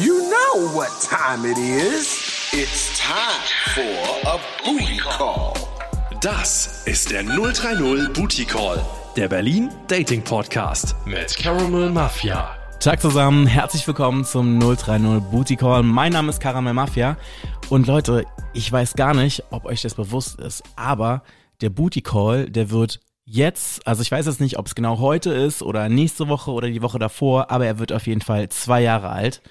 You know what time it is. It's time for a booty call. Das ist der 030 Booty Call, der Berlin Dating Podcast mit Caramel Mafia. Tag zusammen, herzlich willkommen zum 030 Booty Call. Mein Name ist Caramel Mafia und Leute, ich weiß gar nicht, ob euch das bewusst ist, aber der Booty Call, der wird jetzt, also ich weiß jetzt nicht, ob es genau heute ist oder nächste Woche oder die Woche davor, aber er wird auf jeden Fall zwei Jahre alt.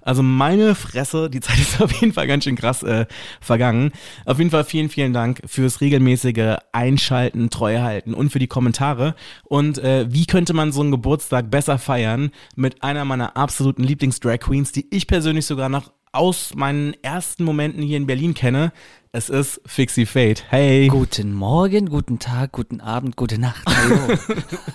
Also meine Fresse, die Zeit ist auf jeden Fall ganz schön krass äh, vergangen. Auf jeden Fall vielen, vielen Dank fürs regelmäßige Einschalten, Treue halten und für die Kommentare. Und äh, wie könnte man so einen Geburtstag besser feiern mit einer meiner absoluten Lieblings-Drag Queens, die ich persönlich sogar noch aus meinen ersten Momenten hier in Berlin kenne. Es ist Fixie Fate. Hey. Guten Morgen, guten Tag, guten Abend, gute Nacht. Hallo.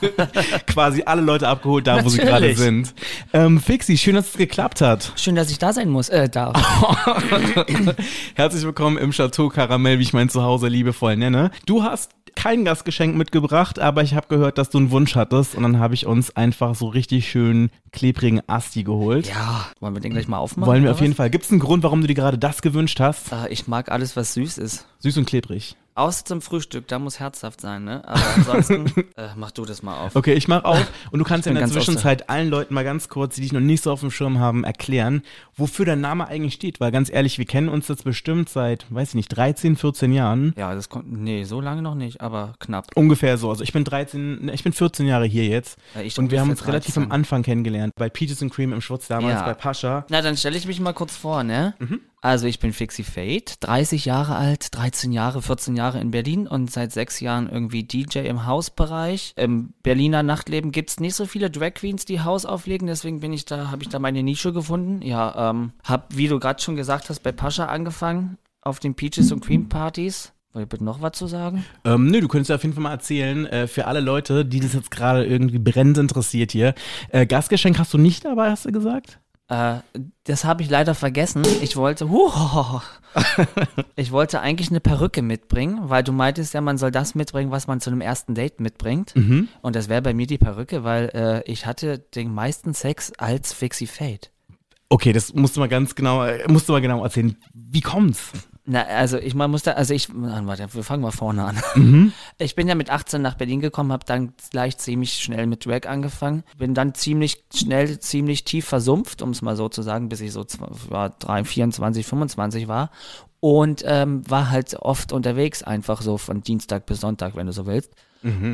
Quasi alle Leute abgeholt, da wo sie gerade Natürlich. sind. Ähm, Fixie, schön, dass es geklappt hat. Schön, dass ich da sein muss. Äh, darf. Herzlich willkommen im Chateau Karamell, wie ich mein Zuhause liebevoll nenne. Du hast kein Gastgeschenk mitgebracht, aber ich habe gehört, dass du einen Wunsch hattest und dann habe ich uns einfach so richtig schön klebrigen Asti geholt. Ja, wollen wir den gleich mal aufmachen? Wollen wir auf jeden was? Fall. Gibt es einen Grund, warum du dir gerade das gewünscht hast? Äh, ich mag alles, was süß ist. Süß und klebrig. Außer zum Frühstück, da muss herzhaft sein, ne? Aber ansonsten, äh, mach du das mal auf. Okay, ich mach auf und du kannst in der Zwischenzeit allen Leuten mal ganz kurz, die dich noch nicht so auf dem Schirm haben, erklären, wofür dein Name eigentlich steht. Weil ganz ehrlich, wir kennen uns jetzt bestimmt seit, weiß ich nicht, 13, 14 Jahren. Ja, das kommt, nee, so lange noch nicht, aber knapp. Ungefähr so. Also ich bin 13, ne, ich bin 14 Jahre hier jetzt. Ja, ich und wir haben uns relativ 13. am Anfang kennengelernt. Bei Peaches and Cream im Schwutz damals, Ja. bei Pascha. Na, dann stelle ich mich mal kurz vor, ne? Mhm. Also ich bin Fixie Fate, 30 Jahre alt, 13 Jahre, 14 Jahre in Berlin und seit sechs Jahren irgendwie DJ im Hausbereich. Im Berliner Nachtleben gibt's nicht so viele Drag Queens, die Haus auflegen, deswegen bin ich da, habe ich da meine Nische gefunden. Ja, ähm, hab, wie du gerade schon gesagt hast, bei Pascha angefangen, auf den Peaches und Cream Partys. Wollt ihr bitte noch was zu sagen? Ähm, nö, du könntest auf jeden Fall mal erzählen, äh, für alle Leute, die das jetzt gerade irgendwie brennend interessiert hier. Äh, Gastgeschenk hast du nicht dabei, hast du gesagt? Äh, das habe ich leider vergessen. Ich wollte, huh, ich wollte eigentlich eine Perücke mitbringen, weil du meintest ja, man soll das mitbringen, was man zu einem ersten Date mitbringt. Und das wäre bei mir die Perücke, weil äh, ich hatte den meisten Sex als Fixie Fate. Okay, das musst du mal ganz genau, musst du mal genau erzählen. Wie kommt's? Na, also ich man muss da, also ich, warte, wir fangen mal vorne an. Ich bin ja mit 18 nach Berlin gekommen, habe dann gleich ziemlich schnell mit Drag angefangen, bin dann ziemlich schnell, ziemlich tief versumpft, um es mal so zu sagen, bis ich so war 3, 24, 25 war und ähm, war halt oft unterwegs, einfach so von Dienstag bis Sonntag, wenn du so willst.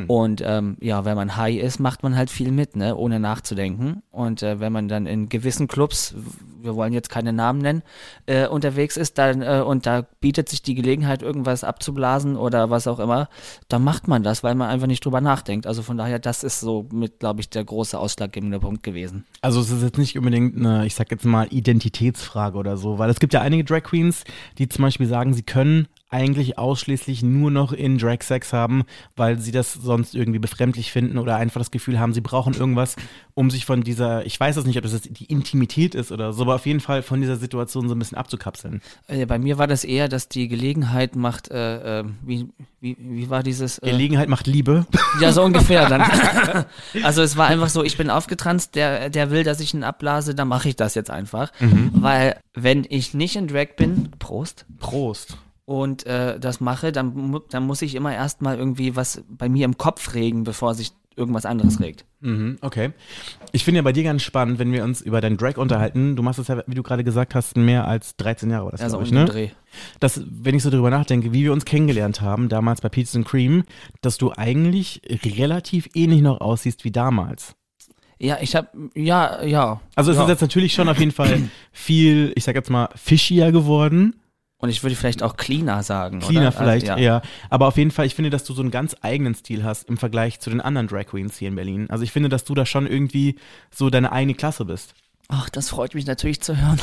Und ähm, ja, wenn man high ist, macht man halt viel mit, ne, ohne nachzudenken. Und äh, wenn man dann in gewissen Clubs, wir wollen jetzt keine Namen nennen, äh, unterwegs ist, dann äh, und da bietet sich die Gelegenheit, irgendwas abzublasen oder was auch immer, dann macht man das, weil man einfach nicht drüber nachdenkt. Also von daher, das ist so mit, glaube ich, der große ausschlaggebende Punkt gewesen. Also es ist jetzt nicht unbedingt eine, ich sag jetzt mal, Identitätsfrage oder so, weil es gibt ja einige Drag Queens, die zum Beispiel sagen, sie können eigentlich ausschließlich nur noch in Drag Sex haben, weil sie das sonst irgendwie befremdlich finden oder einfach das Gefühl haben, sie brauchen irgendwas, um sich von dieser, ich weiß es nicht, ob das jetzt die Intimität ist oder so, aber auf jeden Fall von dieser Situation so ein bisschen abzukapseln. Äh, bei mir war das eher, dass die Gelegenheit macht, äh, äh, wie, wie, wie war dieses? Äh, Gelegenheit macht Liebe. Ja, so ungefähr dann. also es war einfach so, ich bin aufgetranst, der, der will, dass ich ihn abblase, dann mache ich das jetzt einfach. Weil wenn ich nicht in Drag bin, Prost, Prost. Und äh, das mache, dann, dann muss ich immer erstmal irgendwie was bei mir im Kopf regen, bevor sich irgendwas anderes regt. Mhm, okay. Ich finde ja bei dir ganz spannend, wenn wir uns über deinen Drag unterhalten. Du machst das ja, wie du gerade gesagt hast, mehr als 13 Jahre war das, Also ich, ne? Dreh. dass, wenn ich so darüber nachdenke, wie wir uns kennengelernt haben, damals bei Peaches and Cream, dass du eigentlich relativ ähnlich noch aussiehst wie damals. Ja, ich hab, ja, ja. Also es ja. ist jetzt natürlich schon auf jeden Fall viel, ich sag jetzt mal, fischier geworden. Und ich würde vielleicht auch cleaner sagen. Cleaner oder? vielleicht, also, ja. Aber auf jeden Fall, ich finde, dass du so einen ganz eigenen Stil hast im Vergleich zu den anderen Drag Queens hier in Berlin. Also ich finde, dass du da schon irgendwie so deine eigene Klasse bist. Ach, das freut mich natürlich zu hören.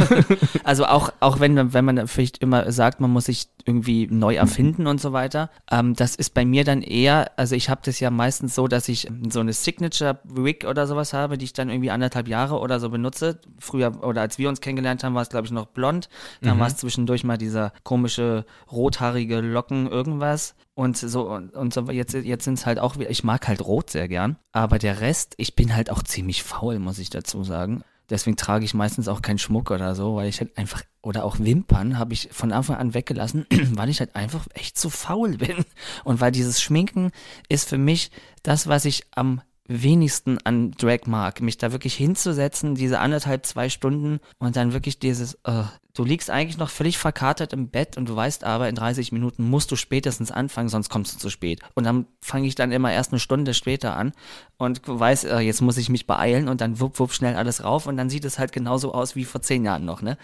also auch, auch wenn, man- wenn man vielleicht immer sagt, man muss sich irgendwie neu erfinden und so weiter. Ähm, das ist bei mir dann eher, also ich habe das ja meistens so, dass ich so eine Signature Wig oder sowas habe, die ich dann irgendwie anderthalb Jahre oder so benutze. Früher oder als wir uns kennengelernt haben, war es glaube ich noch blond. Dann war es zwischendurch mal dieser komische rothaarige Locken irgendwas. Und so, und, und so, jetzt, jetzt sind es halt auch, wieder- ich mag halt rot sehr gern. Aber der Rest, ich bin halt auch ziemlich faul, muss ich dazu sagen. Deswegen trage ich meistens auch keinen Schmuck oder so, weil ich halt einfach, oder auch Wimpern habe ich von Anfang an weggelassen, weil ich halt einfach echt zu faul bin. Und weil dieses Schminken ist für mich das, was ich am wenigsten an Drag mag, mich da wirklich hinzusetzen, diese anderthalb, zwei Stunden und dann wirklich dieses, uh, du liegst eigentlich noch völlig verkatert im Bett und du weißt aber, in 30 Minuten musst du spätestens anfangen, sonst kommst du zu spät. Und dann fange ich dann immer erst eine Stunde später an und weiß, uh, jetzt muss ich mich beeilen und dann wupp, wupp, schnell alles rauf und dann sieht es halt genauso aus wie vor zehn Jahren noch, ne?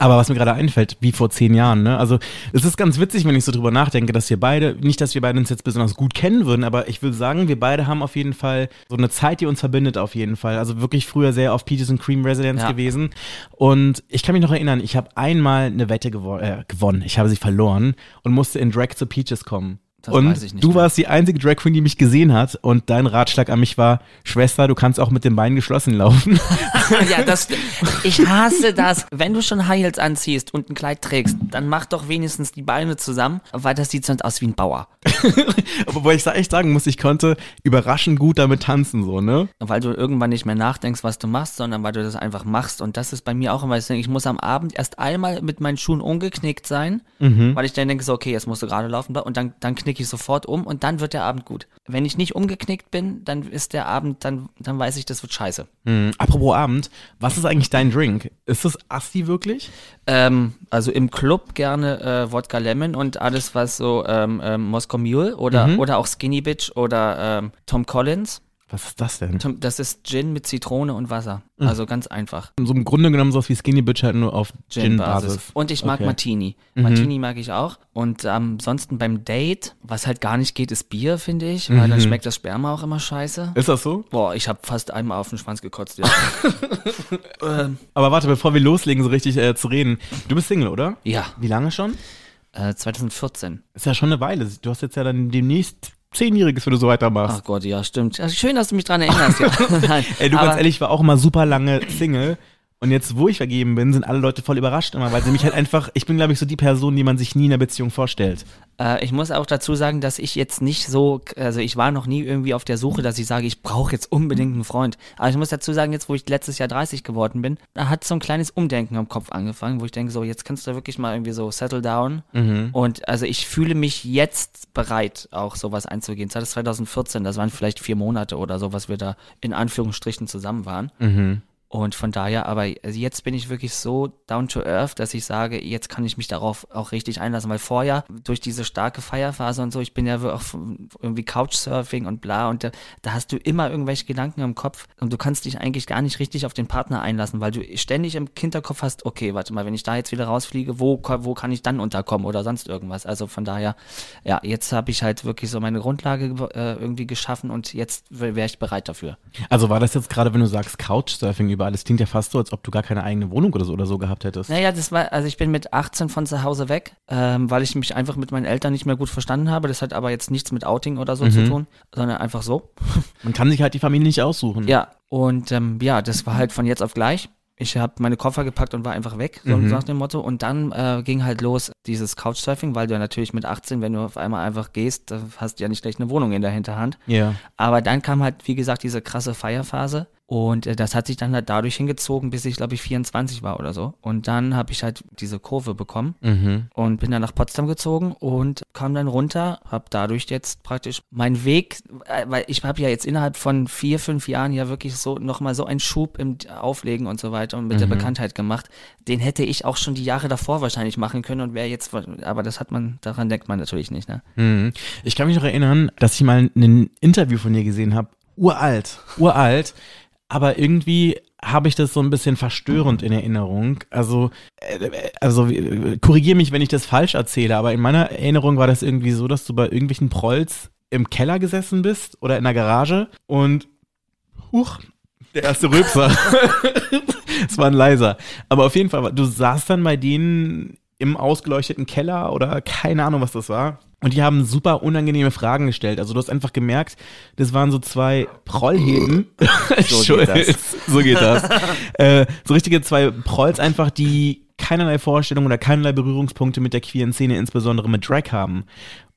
Aber was mir gerade einfällt, wie vor zehn Jahren, ne? Also es ist ganz witzig, wenn ich so drüber nachdenke, dass wir beide, nicht, dass wir beide uns jetzt besonders gut kennen würden, aber ich will sagen, wir beide haben auf jeden Fall so eine Zeit, die uns verbindet auf jeden Fall. Also wirklich früher sehr auf Peaches and Cream Residence Ja. gewesen. Und ich kann mich noch erinnern, ich habe einmal eine Wette gewo äh, gewonnen. Ich habe sie verloren und musste in Drag zu Peaches kommen. Das und du mehr. warst die einzige Drag Queen, die mich gesehen hat. Und dein Ratschlag an mich war, Schwester, du kannst auch mit den Beinen geschlossen laufen. ja, das, ich hasse das. Wenn du schon High Heels anziehst und ein Kleid trägst, dann mach doch wenigstens die Beine zusammen, weil das sieht sonst aus wie ein Bauer. Wobei ich echt sagen muss, ich konnte überraschend gut damit tanzen, so, ne? Weil du irgendwann nicht mehr nachdenkst, was du machst, sondern weil du das einfach machst. Und das ist bei mir auch immer, das Ding, ich muss am Abend erst einmal mit meinen Schuhen umgeknickt sein, weil ich dann denke so, okay, jetzt musst du gerade laufen und dann, dann knicke ich sofort um und dann wird der Abend gut. Wenn ich nicht umgeknickt bin, dann ist der Abend, dann, dann weiß ich, das wird scheiße. Hm. Apropos Abend, was ist eigentlich dein Drink? Ist das Asti wirklich? Ähm, also im Club gerne äh, Wodka Lemon und alles, was so ähm, ähm, Moscow Mule oder, oder auch Skinny Bitch oder ähm, Tom Collins. Was ist das denn? Das ist Gin mit Zitrone und Wasser. Also ganz einfach. So im Grunde genommen sowas wie Skinny Bitch halt nur auf Gin-Basis. Und ich mag Okay. Martini. Martini mag ich auch. Und ähm, ansonsten beim Date, was halt gar nicht geht, ist Bier, finde ich, weil dann schmeckt das Sperma auch immer scheiße. Ist das so? Boah, ich habe fast einmal auf den Schwanz gekotzt. Ja. ähm, Aber warte, bevor wir loslegen, so richtig äh, zu reden. Du bist Single, oder? ja, Wie lange schon? äh, 2014. Ist ja schon eine Weile. Du hast jetzt ja dann demnächst Zehnjähriges, wenn du so weitermachst. Ach Gott, ja, stimmt. Ja, schön, dass du mich dran erinnerst. Ja. Nein, Ey, du aber- ganz ehrlich, ich war auch immer super lange Single. Und jetzt, wo ich vergeben bin, sind alle Leute voll überrascht immer, weil sie mich halt einfach, ich bin, glaube ich, so die Person, die man sich nie in einer Beziehung vorstellt. Äh, ich muss auch dazu sagen, dass ich jetzt nicht so, also ich war noch nie irgendwie auf der Suche, dass ich sage, ich brauche jetzt unbedingt einen Freund. Aber ich muss dazu sagen, jetzt wo ich letztes Jahr 30 geworden bin, da hat so ein kleines Umdenken im Kopf angefangen, wo ich denke, so jetzt kannst du wirklich mal irgendwie so settle down. Und also ich fühle mich jetzt bereit, auch sowas einzugehen. Das war 2014, das waren vielleicht vier Monate oder so, was wir da in Anführungsstrichen zusammen waren. Und von daher, aber jetzt bin ich wirklich so down to earth, dass ich sage, jetzt kann ich mich darauf auch richtig einlassen, weil vorher durch diese starke Feierphase und so, ich bin ja auch irgendwie Couchsurfing und bla und da, da hast du immer irgendwelche Gedanken im Kopf und du kannst dich eigentlich gar nicht richtig auf den Partner einlassen, weil du ständig im Hinterkopf hast, okay, warte mal, wenn ich da jetzt wieder rausfliege, wo, wo kann ich dann unterkommen oder sonst irgendwas. Also von daher, ja, jetzt habe ich halt wirklich so meine Grundlage äh, irgendwie geschaffen und jetzt wäre ich bereit dafür. Also war das jetzt gerade, wenn du sagst Couchsurfing überall, das klingt ja fast so, als ob du gar keine eigene Wohnung oder so oder so gehabt hättest. Naja, das war, also ich bin mit 18 von zu Hause weg, ähm, weil ich mich einfach mit meinen Eltern nicht mehr gut verstanden habe. Das hat aber jetzt nichts mit Outing oder so zu tun, sondern einfach so. Man kann sich halt die Familie nicht aussuchen. Ja, und ähm, ja, das war halt von jetzt auf gleich. Ich habe meine Koffer gepackt und war einfach weg, so nach dem Motto. Und dann äh, ging halt los dieses Couchsurfing, weil du ja natürlich mit 18, wenn du auf einmal einfach gehst, da hast du ja nicht gleich eine Wohnung in der Hinterhand. Ja. Aber dann kam halt, wie gesagt, diese krasse Feierphase. Und äh, das hat sich dann halt dadurch hingezogen, bis ich, glaube ich, 24 war oder so. Und dann habe ich halt diese Kurve bekommen und bin dann nach Potsdam gezogen und kam dann runter, habe dadurch jetzt praktisch meinen Weg, äh, weil ich habe ja jetzt innerhalb von vier, fünf Jahren ja wirklich so nochmal so einen Schub im Auflegen und so weiter und mit der Bekanntheit gemacht. Den hätte ich auch schon die Jahre davor wahrscheinlich machen können und wäre jetzt, aber das hat man, daran denkt man natürlich nicht, ne? Mhm. Ich kann mich noch erinnern, dass ich mal ein Interview von dir gesehen habe. Uralt, uralt. Aber irgendwie habe ich das so ein bisschen verstörend in Erinnerung. Also, äh, also äh, korrigiere mich, wenn ich das falsch erzähle, aber in meiner Erinnerung war das irgendwie so, dass du bei irgendwelchen Prolls im Keller gesessen bist oder in der Garage und huch, der erste Rülpser. Es war ein leiser. Aber auf jeden Fall, du saßt dann bei denen im ausgeleuchteten Keller oder keine Ahnung, was das war. Und die haben super unangenehme Fragen gestellt. Also du hast einfach gemerkt, das waren so zwei Prollheben. So geht das. so geht das. äh, so richtige zwei Prolls einfach, die keinerlei Vorstellung oder keinerlei Berührungspunkte mit der queeren Szene, insbesondere mit Drag haben.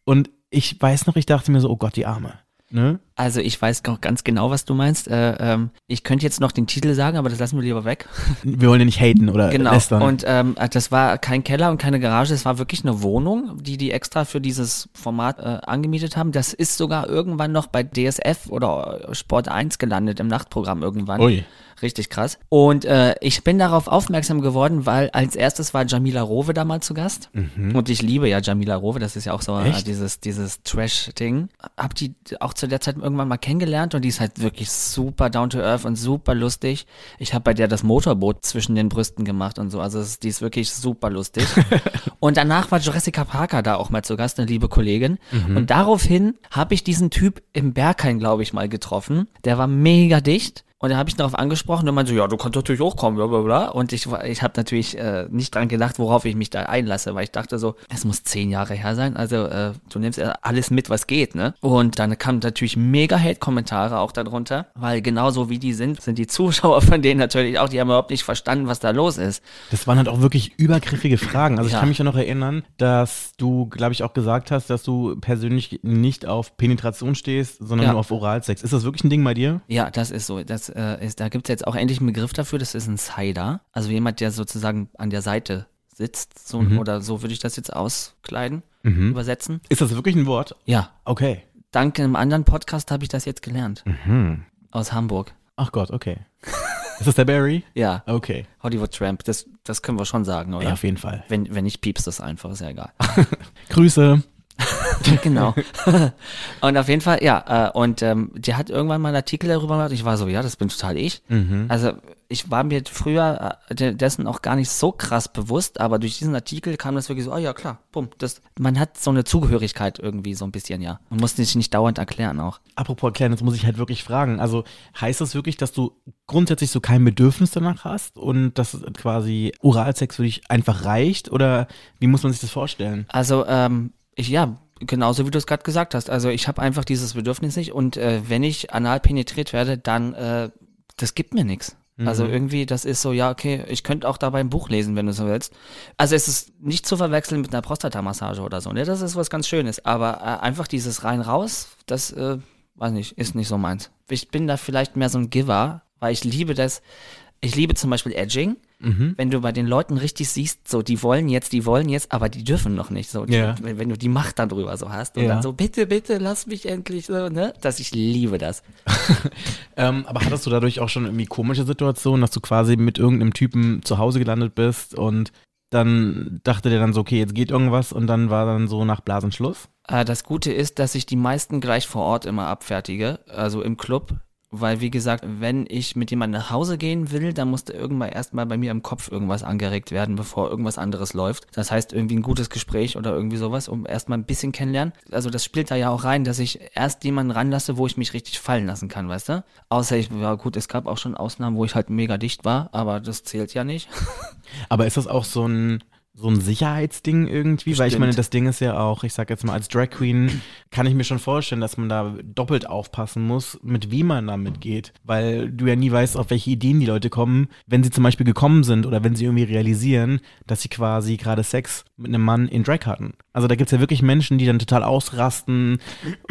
Und ich weiß noch, ich dachte mir so, oh Gott, die Arme. Ne? Also ich weiß auch ganz genau, was du meinst. Äh, ähm, ich könnte jetzt noch den Titel sagen, aber das lassen wir lieber weg. Wir wollen ja nicht haten oder Genau. lästern. Und ähm, das war kein Keller und keine Garage, es war wirklich eine Wohnung, die die extra für dieses Format äh, angemietet haben. Das ist sogar irgendwann noch bei DSF oder Sport 1 gelandet im Nachtprogramm irgendwann. Ui. Richtig krass. Und äh, ich bin darauf aufmerksam geworden, weil als erstes war Jamila Rowe da mal zu Gast. Und ich liebe ja Jamila Rowe, das ist ja auch so Echt? dieses, dieses Trash-Ding. Hab die auch zu der Zeit irgendwann mal kennengelernt und die ist halt wirklich super down to earth und super lustig. Ich habe bei der das Motorboot zwischen den Brüsten gemacht und so. Also es, die ist wirklich super lustig. und danach war Jessica Parker da auch mal zu Gast, eine liebe Kollegin. Und daraufhin habe ich diesen Typ im Berghain, glaube ich, mal getroffen. Der war mega dicht. Und da habe ich darauf angesprochen und meinte so, ja, du kannst natürlich auch kommen, bla bla bla. Und ich, ich habe natürlich äh, nicht dran gedacht, worauf ich mich da einlasse, weil ich dachte so, es muss zehn Jahre her sein. Also äh, du nimmst ja alles mit, was geht, ne? Und dann kamen natürlich mega Hate-Kommentare auch darunter, weil genauso wie die sind, sind die Zuschauer von denen natürlich auch, die haben überhaupt nicht verstanden, was da los ist. Das waren halt auch wirklich übergriffige Fragen. Also ich Ja. kann mich ja noch erinnern, dass du, glaube ich, auch gesagt hast, dass du persönlich nicht auf Penetration stehst, sondern Ja. nur auf Oralsex. Ist das wirklich ein Ding bei dir? Ja, das ist so. Das, äh, ist, da gibt es jetzt auch endlich einen Begriff dafür, das ist ein Sider. Also jemand, der sozusagen an der Seite sitzt, so, oder so würde ich das jetzt auskleiden, übersetzen. Ist das wirklich ein Wort? Ja, Okay. dank einem anderen Podcast habe ich das jetzt gelernt. Aus Hamburg. Ach Gott, okay. Ist das der Barry? Ja, Okay. Hollywood Tramp, das, das können wir schon sagen, oder? Ja, auf jeden Fall. Wenn, wenn nicht, piepst das einfach, ist ja egal. Grüße. genau. und auf jeden Fall, ja, äh, und ähm, die hat irgendwann mal einen Artikel darüber gemacht. Ich war so, ja, das bin total ich. Also ich war mir früher äh, de- dessen auch gar nicht so krass bewusst, aber durch diesen Artikel kam das wirklich so, oh ja, klar, bumm. Das, man hat so eine Zugehörigkeit irgendwie so ein bisschen, ja. Man muss sich nicht dauernd erklären auch. Apropos erklären, jetzt muss ich halt wirklich fragen. Also heißt das wirklich, dass du grundsätzlich so kein Bedürfnis danach hast und dass quasi Oralsex für dich einfach reicht? Oder wie muss man sich das vorstellen? Also, ähm, ich, ja, genauso wie du es gerade gesagt hast. Also ich habe einfach dieses Bedürfnis nicht und äh, wenn ich anal penetriert werde, dann, äh, das gibt mir nichts. Also irgendwie, das ist so, ja, okay, ich könnte auch dabei ein Buch lesen, wenn du so willst. Also es ist nicht zu verwechseln mit einer Prostatamassage oder so, ne? Das ist was ganz Schönes. Aber äh, einfach dieses rein raus, das, äh, weiß nicht, ist nicht so meins. Ich bin da vielleicht mehr so ein Giver, weil ich liebe das. Ich liebe zum Beispiel Edging. Wenn du bei den Leuten richtig siehst, so, die wollen jetzt, die wollen jetzt, aber die dürfen noch nicht. So, die, Ja. wenn, wenn du die Macht dann drüber so hast und Ja. dann so, bitte, bitte, lass mich endlich so, ne? Dass ich liebe das. Ähm, aber hattest du dadurch auch schon irgendwie komische Situationen, dass du quasi mit irgendeinem Typen zu Hause gelandet bist und dann dachte der dann so, okay, jetzt geht irgendwas und dann war dann so nach Blasen Schluss? Äh, das Gute ist, dass ich die meisten gleich vor Ort immer abfertige, also im Club. Weil, wie gesagt, wenn ich mit jemandem nach Hause gehen will, dann musste irgendwann erstmal bei mir im Kopf irgendwas angeregt werden, bevor irgendwas anderes läuft. Das heißt, irgendwie ein gutes Gespräch oder irgendwie sowas, um erstmal ein bisschen kennenlernen. Also das spielt da ja auch rein, dass ich erst jemanden ranlasse, wo ich mich richtig fallen lassen kann, weißt du? Außer ich, ja gut, es gab auch schon Ausnahmen, wo ich halt mega dicht war, aber das zählt ja nicht. Aber ist das auch so ein, so ein Sicherheitsding irgendwie? Weil ich Bestimmt. meine, das Ding ist ja auch, ich sag jetzt mal, als Drag Queen kann ich mir schon vorstellen, dass man da doppelt aufpassen muss, mit wem man damit geht. Weil du ja nie weißt, auf welche Ideen die Leute kommen, wenn sie zum Beispiel gekommen sind oder wenn sie irgendwie realisieren, dass sie quasi gerade Sex mit einem Mann in Drag hatten. Also da gibt's ja wirklich Menschen, die dann total ausrasten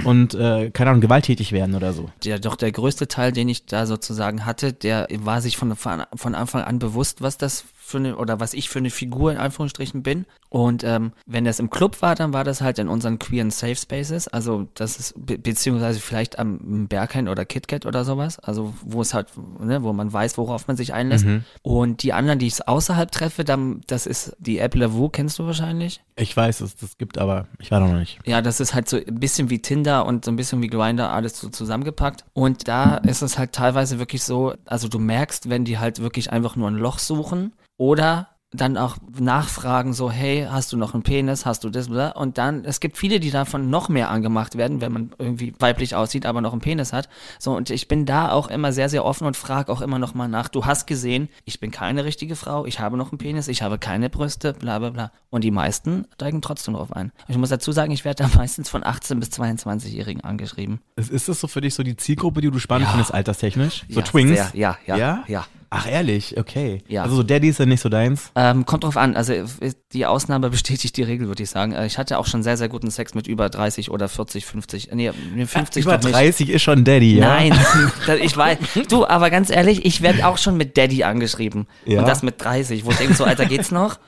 und, äh, keine Ahnung, gewalttätig werden oder so. der doch der größte Teil, den ich da sozusagen hatte, der war sich von, von von Anfang an bewusst, was das für eine, oder was ich für eine Figur in Anführungsstrichen bin. Und ähm, wenn das im Club war, dann war das halt in unseren queeren Safe Spaces, also das ist, be beziehungsweise vielleicht am Berghain oder KitKat oder sowas, also wo es halt, ne, wo man weiß, worauf man sich einlässt. Und die anderen, die ich außerhalb treffe, dann, das ist die App Lavu, kennst du wahrscheinlich? Ich weiß, dass das gibt, aber ich war noch nicht. Ja, das ist halt so ein bisschen wie Tinder und so ein bisschen wie Grindr alles so zusammengepackt. Und da ist es halt teilweise wirklich so, also du merkst, wenn die halt wirklich einfach nur ein Loch suchen oder dann auch nachfragen, so, hey, hast du noch einen Penis, hast du das, bla? und dann, es gibt viele, die davon noch mehr angemacht werden, wenn man irgendwie weiblich aussieht, aber noch einen Penis hat. So, und ich bin da auch immer sehr, sehr offen und frage auch immer noch mal nach, du hast gesehen, ich bin keine richtige Frau, ich habe noch einen Penis, ich habe keine Brüste, bla, bla, bla. Und die meisten steigen trotzdem drauf ein. Ich muss dazu sagen, ich werde da meistens von 18- bis 22-Jährigen angeschrieben. Ist, das so für dich so die Zielgruppe, die du spannend findest, alterstechnisch? So Ja, Twins? Sehr, ja, ja, Ja? ja. Ach, ehrlich, okay. Ja. Also so Daddy ist ja nicht so deins. Ähm, kommt drauf an. Also äh, die Ausnahme bestätigt die Regel, würde ich sagen. Äh, Ich hatte auch schon sehr, sehr guten Sex mit über 30 oder 40, 50. Nee, nee, 50 Über doch nicht. 30 ist schon Daddy, ja? Nein, ich weiß. Du, aber ganz ehrlich, ich werde auch schon mit Daddy angeschrieben. Ja? Und das mit 30, wo ich denke, so, Alter, geht's noch?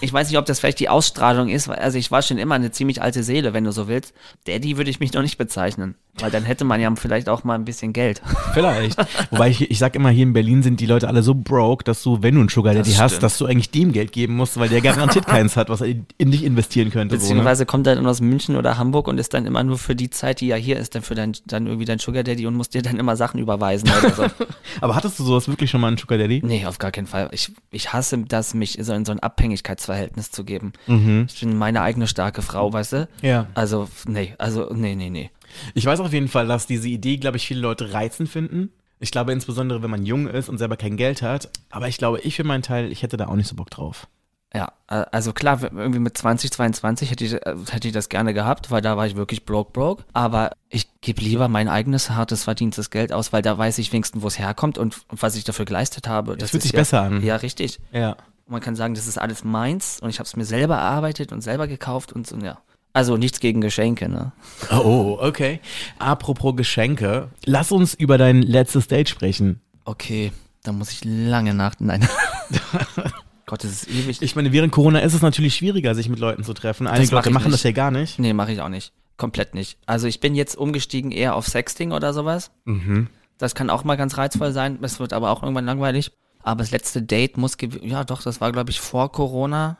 Ich weiß nicht, ob das vielleicht die Ausstrahlung ist, weil, also ich war schon immer eine ziemlich alte Seele, wenn du so willst. Daddy würde ich mich noch nicht bezeichnen, weil dann hätte man ja vielleicht auch mal ein bisschen Geld. Vielleicht. Wobei ich, ich sag immer, hier in Berlin sind die Leute alle so broke, dass du, wenn du einen Sugar Daddy hast, dass du eigentlich dem Geld geben musst, weil der garantiert keins hat, was er in dich investieren könnte. So, ne? Beziehungsweise kommt er dann aus München oder Hamburg und ist dann immer nur für die Zeit, die er hier ist, dann für dein, dann irgendwie dein Sugar Daddy und muss dir dann immer Sachen überweisen oder so. Aber hattest du sowas wirklich schon mal einen Sugar Daddy? Nee, auf gar keinen Fall. Ich, ich hasse das, mich so in so ein Abhängigkeitsverhältnis zu geben. Mhm. Ich bin meine eigene starke Frau, weißt du? Ja. Also, nee, also, nee, nee, nee. Ich weiß auf jeden Fall, dass diese Idee, glaube ich, viele Leute reizend finden. Ich glaube insbesondere, wenn man jung ist und selber kein Geld hat. Aber ich glaube, ich für meinen Teil, ich hätte da auch nicht so Bock drauf. Ja, äh, also klar, irgendwie mit 20, 22 hätte ich, äh, hätte ich das gerne gehabt, weil da war ich wirklich broke, broke. Aber ich gebe lieber mein eigenes hartes verdientes Geld aus, weil da weiß ich wenigstens, wo es herkommt und was ich dafür geleistet habe. Das fühlt ist sich ja, besser an. Ja, richtig. Ja. Man kann sagen, das ist alles meins und ich habe es mir selber erarbeitet und selber gekauft und so, ja. Also nichts gegen Geschenke, ne? Oh, okay. Apropos Geschenke, lass uns über dein letztes Date sprechen. Okay, da muss ich lange nach. Nein. Gott, das ist ewig. Ich meine, während Corona ist es natürlich schwieriger, sich mit Leuten zu treffen. Einige mach Leute machen nicht. das ja gar nicht. nee, mache ich auch nicht. Komplett nicht. Also ich bin jetzt umgestiegen eher auf Sexting oder sowas. Mhm. Das kann auch mal ganz reizvoll sein. Es wird aber auch irgendwann langweilig. Aber das letzte Date muss, ja doch, das war glaube ich vor Corona.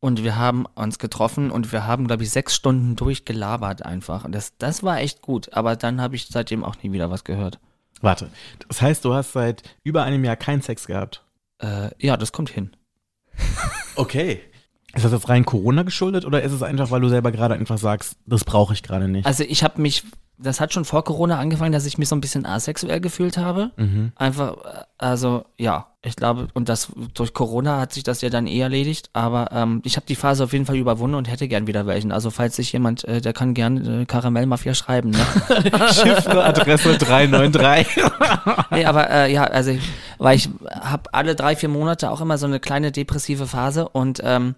Und wir haben uns getroffen und wir haben, glaube ich, sechs Stunden durchgelabert einfach. Und das, das war echt gut. Aber dann habe ich seitdem auch nie wieder was gehört. Warte, das heißt, du hast seit über einem Jahr keinen Sex gehabt. Äh, ja, das kommt hin. Okay. Ist das jetzt rein Corona geschuldet oder ist es einfach, weil du selber gerade einfach sagst, das brauche ich gerade nicht? Also ich habe mich, das hat schon vor Corona angefangen, dass ich mich so ein bisschen asexuell gefühlt habe. Einfach, äh, also ja, ich glaube, und das durch Corona hat sich das ja dann eh erledigt. Aber ähm, ich habe die Phase auf jeden Fall überwunden und hätte gern wieder welchen. Also falls sich jemand, äh, der kann gern äh, Karamellmafia schreiben. Ne? Chiffre, Adresse 393. nee, aber äh, ja, also ich, weil ich habe alle drei, vier Monate auch immer so eine kleine depressive Phase und ähm,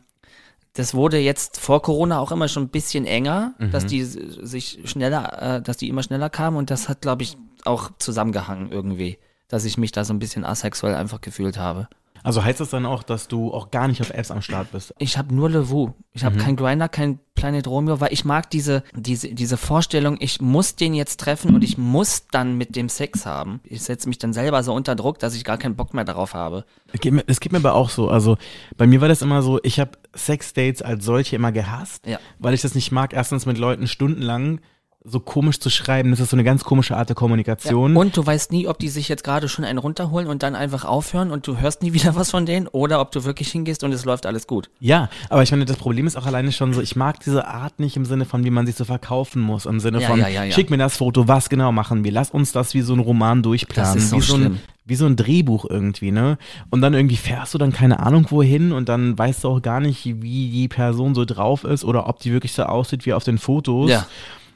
das wurde jetzt vor Corona auch immer schon ein bisschen enger, dass die sich schneller, äh, dass die immer schneller kamen und das hat, glaube ich, auch zusammengehangen irgendwie, dass ich mich da so ein bisschen asexuell einfach gefühlt habe. Also heißt das dann auch, dass du auch gar nicht auf Apps am Start bist? Ich habe nur Levu. Ich Mhm. habe kein Grinder, kein Planet Romeo, weil ich mag diese, diese, diese Vorstellung, ich muss den jetzt treffen und ich muss dann mit dem Sex haben. Ich setze mich dann selber so unter Druck, dass ich gar keinen Bock mehr darauf habe. Es geht, mir, es geht mir aber auch so. Also bei mir war das immer so, ich habe Sexdates als solche immer gehasst, Ja. weil ich das nicht mag, erstens mit Leuten stundenlang so komisch zu schreiben. Das ist so eine ganz komische Art der Kommunikation. Und du weißt nie, ob die sich jetzt gerade schon einen runterholen und dann einfach aufhören und du hörst nie wieder was von denen oder ob du wirklich hingehst und es läuft alles gut. Ja, aber ich meine, das Problem ist auch alleine schon so, ich mag diese Art nicht im Sinne von, wie man sich so verkaufen muss. Im Sinne Ja, von, ja, ja, ja. schick mir das Foto, was genau machen wir? Lass uns das wie so ein Roman durchplanen. Das ist so wie, so ein, wie so ein Drehbuch irgendwie, ne? Und dann irgendwie fährst du dann keine Ahnung wohin und dann weißt du auch gar nicht, wie die Person so drauf ist oder ob die wirklich so aussieht wie auf den Fotos. Ja.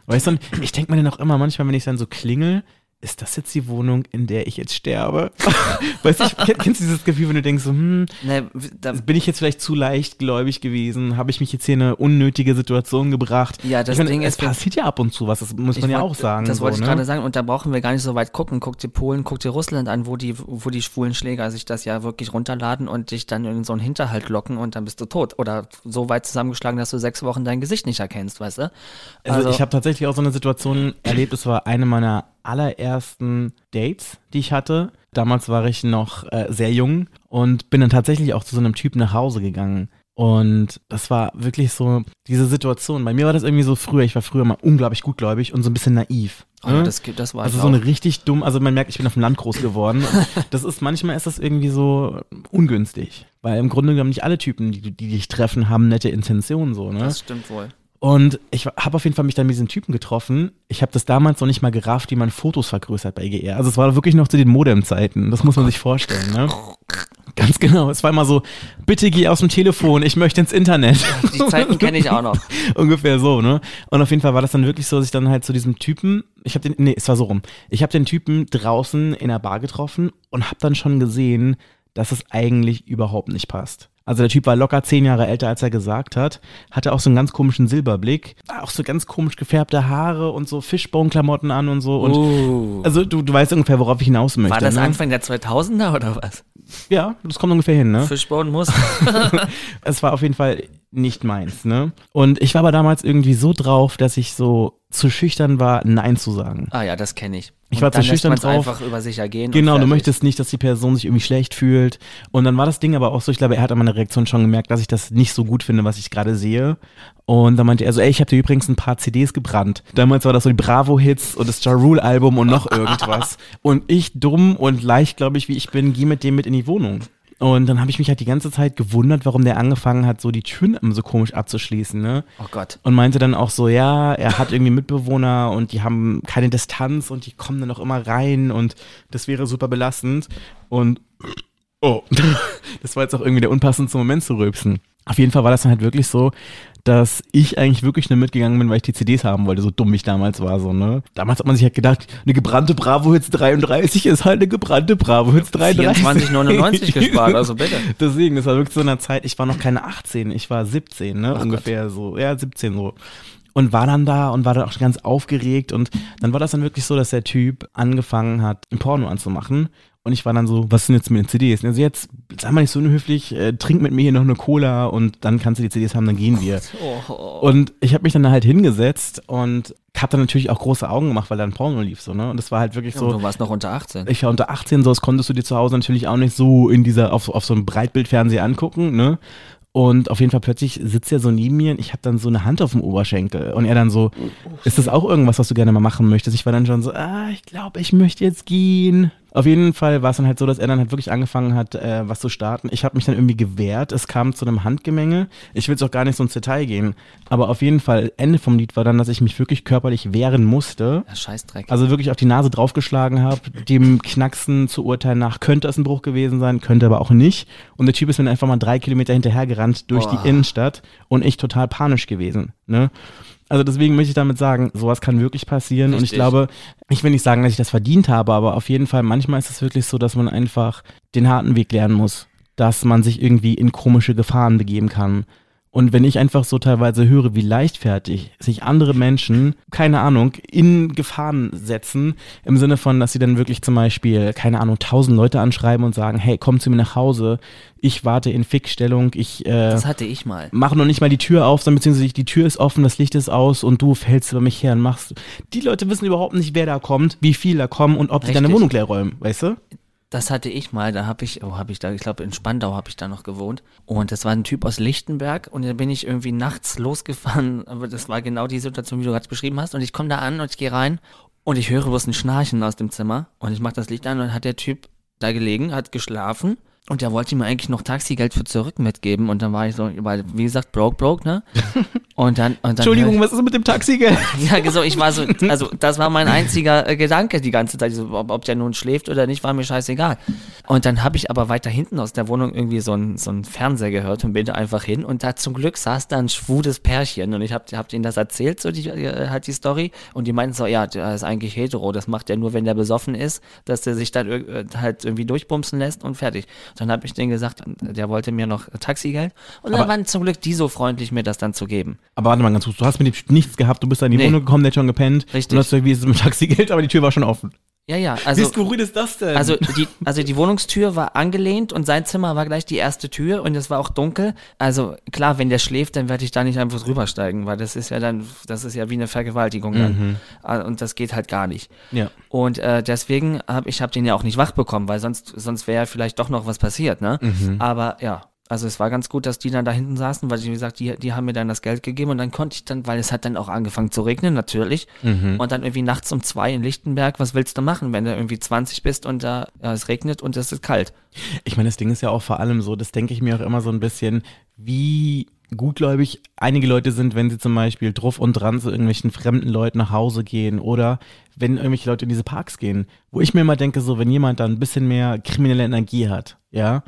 Weißt du, ich denke mir dann auch immer manchmal, wenn ich dann so klingel, ist das jetzt die Wohnung, in der ich jetzt sterbe? weißt du, kennst du dieses Gefühl, wenn du denkst so, hm, Ne, da, bin ich jetzt vielleicht zu leichtgläubig gewesen? Habe ich mich jetzt hier in eine unnötige Situation gebracht? Ja, das meine, Ding es ist, wir- passiert ja ab und zu was, das muss man ja wollt- auch sagen. Das so, wollte ich ne? gerade sagen und da brauchen wir gar nicht so weit gucken. Guck dir Polen, guck dir Russland an, wo die, wo die schwulen Schläger sich das ja wirklich runterladen und dich dann in so einen Hinterhalt locken und dann bist du tot. Oder so weit zusammengeschlagen, dass du sechs Wochen dein Gesicht nicht erkennst, weißt du? Also, ich habe tatsächlich auch so eine Situation erlebt, es war eine meiner allerersten Dates, die ich hatte. Damals war ich noch äh, sehr jung und bin dann tatsächlich auch zu so einem Typ nach Hause gegangen. Und das war wirklich so diese Situation. Bei mir war das irgendwie so früher, ich war früher mal unglaublich gutgläubig und so ein bisschen naiv. oh, ne? das, das war Also so eine richtig dumm, also man merkt, ich bin auf dem Land groß geworden. Das ist, manchmal ist das irgendwie so ungünstig. Weil im Grunde genommen nicht alle Typen, die, die dich treffen, haben nette Intentionen so, ne? Das stimmt wohl. Und ich habe auf jeden Fall mich dann mit diesen Typen getroffen. Ich habe das damals noch nicht mal gerafft, wie man Fotos vergrößert bei GR. Also es war wirklich noch zu den Modem-Zeiten. Das muss man sich vorstellen, ne? Ganz genau. Es war immer so, bitte geh aus dem Telefon, ich möchte ins Internet. Die Zeiten kenne ich auch noch. Ungefähr so, ne? Und auf jeden Fall war das dann wirklich so, dass ich dann halt zu diesem Typen, ich habe den, nee, es war so rum. Ich habe den Typen draußen in der Bar getroffen und habe dann schon gesehen, dass es eigentlich überhaupt nicht passt. Also der Typ war locker zehn Jahre älter, als er gesagt hat, hatte auch so einen ganz komischen Silberblick, auch so ganz komisch gefärbte Haare und so Fishbone-Klamotten an und so. Und Uh. Also du, du weißt ungefähr, worauf ich hinaus möchte. War das ne? Anfang der 2000er oder was? Ja, das kommt ungefähr hin, ne? Fishbone muss. es war auf jeden Fall nicht meins, ne? Und ich war aber damals irgendwie so drauf, dass ich so zu schüchtern war, Nein zu sagen. ah ja, das kenne ich. Ich Und war zu schüchtern drauf. einfach über sich ergehen. Genau, du möchtest nicht, dass die Person sich irgendwie schlecht fühlt. Und dann war das Ding aber auch so, ich glaube, er hat an meiner Reaktion schon gemerkt, dass ich das nicht so gut finde, was ich gerade sehe. Und dann meinte er so, ey, ich habe dir übrigens ein paar CDs gebrannt. Damals war das so die Bravo-Hits und das Ja Rule-Album und noch irgendwas. und ich, dumm und leicht, glaube ich, wie ich bin, geh mit dem mit in die Wohnung. Und dann habe ich mich halt die ganze Zeit gewundert, warum der angefangen hat, so die Türen so komisch abzuschließen, ne? Oh Gott. Und meinte dann auch so, ja, er hat irgendwie Mitbewohner und die haben keine Distanz und die kommen dann auch immer rein und das wäre super belastend. Und oh, das war jetzt auch irgendwie der unpassendste Moment zu rülpsen. Auf jeden Fall war das dann halt wirklich so, dass ich eigentlich wirklich nur mitgegangen bin, weil ich die CDs haben wollte, so dumm ich damals war, so, ne? Damals hat man sich halt gedacht, eine gebrannte Bravo Hits 33 ist halt eine gebrannte Bravo Hits 33. 24,99 gespart, also bitte. Deswegen, das war wirklich so eine Zeit, ich war noch keine 18, ich war 17, ne? Ach ungefähr so. Ja, 17 so. Und war dann da und war dann auch ganz aufgeregt. Und dann war das dann wirklich so, dass der Typ angefangen hat, ein Porno anzumachen. Und ich war dann so, was sind jetzt mit den CDs? Also jetzt, sei mal nicht so unhöflich, äh, trink mit mir hier noch eine Cola und dann kannst du die CDs haben, dann gehen wir. Oh, Und ich habe mich dann halt hingesetzt und hab dann natürlich auch große Augen gemacht, weil da ein Porno lief so, ne? Und das war halt wirklich so. so, du warst noch unter 18. ich war unter 18, so das konntest du dir zu Hause natürlich auch nicht so in dieser, auf, auf so einem Breitbildfernseher angucken, ne? Und auf jeden Fall plötzlich sitzt er so neben mir und ich habe dann so eine Hand auf dem Oberschenkel. Und er dann so, ist das auch irgendwas, was du gerne mal machen möchtest? Ich war dann schon so, ah, ich glaube, ich möchte jetzt gehen. Auf jeden Fall war es dann halt so, dass er dann halt wirklich angefangen hat, äh, was zu starten. Ich habe mich dann irgendwie gewehrt. Es kam zu einem Handgemenge. Ich will jetzt auch gar nicht so ins Detail gehen. Aber auf jeden Fall, Ende vom Lied war dann, dass ich mich wirklich körperlich wehren musste. Ja, Scheißdreck. Also wirklich auf die Nase draufgeschlagen habe. Dem Knacksen zu urteilen nach könnte es ein Bruch gewesen sein, könnte aber auch nicht. Und der Typ ist mir einfach mal drei Kilometer hinterhergerannt durch Boah. die Innenstadt und ich total panisch gewesen. Ne? Also deswegen möchte ich damit sagen, sowas kann wirklich passieren. Und ich Richtig. glaube, ich will nicht sagen, dass ich das verdient habe, aber auf jeden Fall, manchmal ist es wirklich so, dass man einfach den harten Weg lernen muss, dass man sich irgendwie in komische Gefahren begeben kann. Und wenn ich einfach so teilweise höre, wie leichtfertig sich andere Menschen, keine Ahnung, in Gefahren setzen, im Sinne von, dass sie dann wirklich zum Beispiel, keine Ahnung, tausend Leute anschreiben und sagen, hey, komm zu mir nach Hause, ich warte in Fixstellung, ich äh, Das hatte ich mal. mach noch nicht mal die Tür auf, sondern beziehungsweise die Tür ist offen, das Licht ist aus und du fällst über mich her und machst. Die Leute wissen überhaupt nicht, wer da kommt, wie viel da kommen und ob die deine. Wohnung leer räumen, weißt du? Das hatte ich mal, da habe ich, oh, habe ich da, ich glaube in Spandau habe ich da noch gewohnt. Und das war ein Typ aus Lichtenberg und da bin ich irgendwie nachts losgefahren, aber das war genau die Situation, wie du gerade beschrieben hast. Und ich komme da an und ich gehe rein und ich höre bloß ein Schnarchen aus dem Zimmer und ich mache das Licht an und hat der Typ da gelegen, hat geschlafen und der wollte mir eigentlich noch Taxigeld für zurück mitgeben und dann war ich so, weil, wie gesagt, broke, broke, ne? Und dann, und dann Entschuldigung, was ist mit dem Taxigeld? ja, so, ich war so, also das war mein einziger äh, Gedanke die ganze Zeit, so, ob, ob der nun schläft oder nicht, war mir scheißegal. Und dann habe ich aber weiter hinten aus der Wohnung irgendwie so ein, so ein Fernseher gehört und bin da einfach hin und da zum Glück saß da ein schwules Pärchen und ich habe hab denen das erzählt, so die, äh, halt die Story und die meinten so, ja, der ist eigentlich hetero, das macht er nur, wenn der besoffen ist, dass der sich dann äh, halt irgendwie durchbumsen lässt und fertig. Dann habe ich denen gesagt, der wollte mir noch Taxigeld und dann Aber- waren zum Glück die so freundlich, mir das dann zu geben. Aber warte mal ganz kurz, du hast mit dem nichts gehabt, du bist da in die Nee. Wohnung gekommen, der hat schon gepennt. Richtig. Und hast gesagt, wie ist es mit Taxigeld, aber die Tür war schon offen. Ja, ja, wie also... skurril ist das denn? Also die, also die Wohnungstür war angelehnt und sein Zimmer war gleich die erste Tür und es war auch dunkel. Also klar, wenn der schläft, dann werde ich da nicht einfach drübersteigen, weil das ist ja dann, das ist ja wie eine Vergewaltigung dann. Ah, Und das geht halt gar nicht. ja. Und äh, deswegen habe ich hab den ja auch nicht wach bekommen, weil sonst, sonst wäre vielleicht doch noch was passiert, ne? Aber ja. Also es war ganz gut, dass die dann da hinten saßen, weil wie gesagt, die, die haben mir dann das Geld gegeben und dann konnte ich dann, weil es hat dann auch angefangen zu regnen, natürlich. Und dann irgendwie nachts um zwei in Lichtenberg, was willst du machen, wenn du irgendwie 20 bist und da ja, es regnet und es ist kalt? Ich meine, das Ding ist ja auch vor allem so, das denke ich mir auch immer so ein bisschen, wie gutgläubig einige Leute sind, wenn sie zum Beispiel drauf und dran zu irgendwelchen fremden Leuten nach Hause gehen oder wenn irgendwelche Leute in diese Parks gehen, wo ich mir immer denke, so, wenn jemand da ein bisschen mehr kriminelle Energie hat, ja,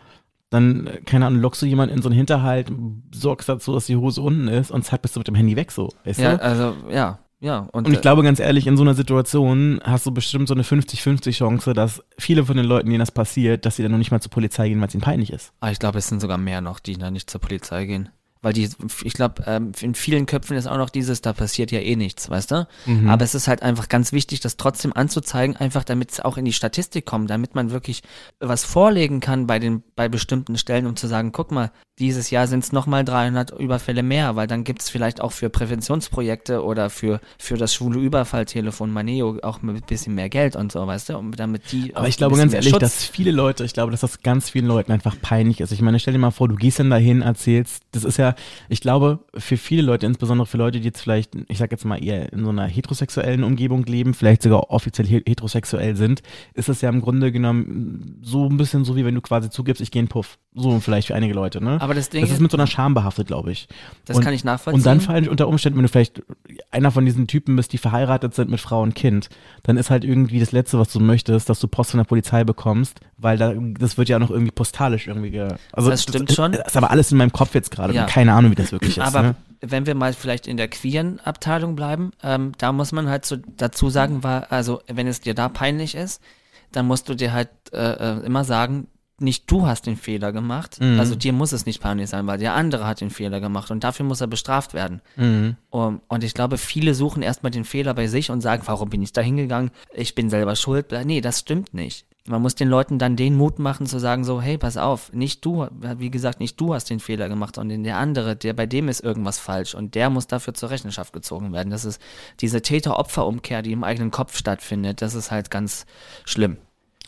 dann, keine Ahnung, lockst du jemanden in so einen Hinterhalt, sorgst dazu, dass die Hose unten ist und zack, bist du mit dem Handy weg so, weißt Ja, du? also, ja, ja. Und, Und ich äh, glaube ganz ehrlich, in so einer Situation hast du bestimmt so eine 50-50 Chance, dass viele von den Leuten, denen das passiert, dass sie dann noch nicht mal zur Polizei gehen, weil es ihnen peinlich ist. Ah, ich glaube, es sind sogar mehr noch, die da nicht zur Polizei gehen. Weil die, ich glaube, ähm, in vielen Köpfen ist auch noch dieses, da passiert ja eh nichts, weißt du? Mhm. Aber es ist halt einfach ganz wichtig, das trotzdem anzuzeigen, einfach damit es auch in die Statistik kommt, damit man wirklich was vorlegen kann bei den, bei bestimmten Stellen, um zu sagen, guck mal, dieses Jahr sind es nochmal 300 Überfälle mehr, weil dann gibt es vielleicht auch für Präventionsprojekte oder für, für das schwule Überfalltelefon Maneo auch ein bisschen mehr Geld und so, weißt du? Und damit die auch Aber ich glaube ganz ehrlich, Schutz- dass viele Leute, ich glaube, dass das ganz vielen Leuten einfach peinlich ist. Ich meine, stell dir mal vor, du gehst dann dahin, erzählst, das ist ja, ich glaube, für viele Leute, insbesondere für Leute, die jetzt vielleicht, ich sag jetzt mal eher in so einer heterosexuellen Umgebung leben, vielleicht sogar offiziell he- heterosexuell sind, ist es ja im Grunde genommen so ein bisschen so, wie wenn du quasi zugibst, ich gehe in Puff. So vielleicht für einige Leute, ne? Aber das Ding das ist mit so einer Scham behaftet, glaube ich. Das und, kann ich nachvollziehen. Und dann fallen unter Umständen, wenn du vielleicht einer von diesen Typen bist, die verheiratet sind mit Frau und Kind, dann ist halt irgendwie das Letzte, was du möchtest, dass du Post von der Polizei bekommst, weil da, das wird ja noch irgendwie postalisch irgendwie ge also Das stimmt schon. Das ist aber alles in meinem Kopf jetzt gerade. Ja. Keine Ahnung, wie das wirklich ist. Aber ne? wenn wir mal vielleicht in der queeren Abteilung bleiben, ähm, da muss man halt so dazu sagen, war, also wenn es dir da peinlich ist, dann musst du dir halt äh, äh, immer sagen, nicht du hast den Fehler gemacht, Mhm. also dir muss es nicht peinlich sein, weil der andere hat den Fehler gemacht und dafür muss er bestraft werden. Mhm. Um, und ich glaube, viele suchen erstmal den Fehler bei sich und sagen, warum bin ich da hingegangen? Ich bin selber schuld. Nee, das stimmt nicht. Man muss den Leuten dann den Mut machen zu sagen so, hey, pass auf, nicht du, wie gesagt, nicht du hast den Fehler gemacht, sondern der andere, der bei dem ist irgendwas falsch und der muss dafür zur Rechenschaft gezogen werden. Das ist diese Täter-Opfer-Umkehr, die im eigenen Kopf stattfindet. Das ist halt ganz schlimm.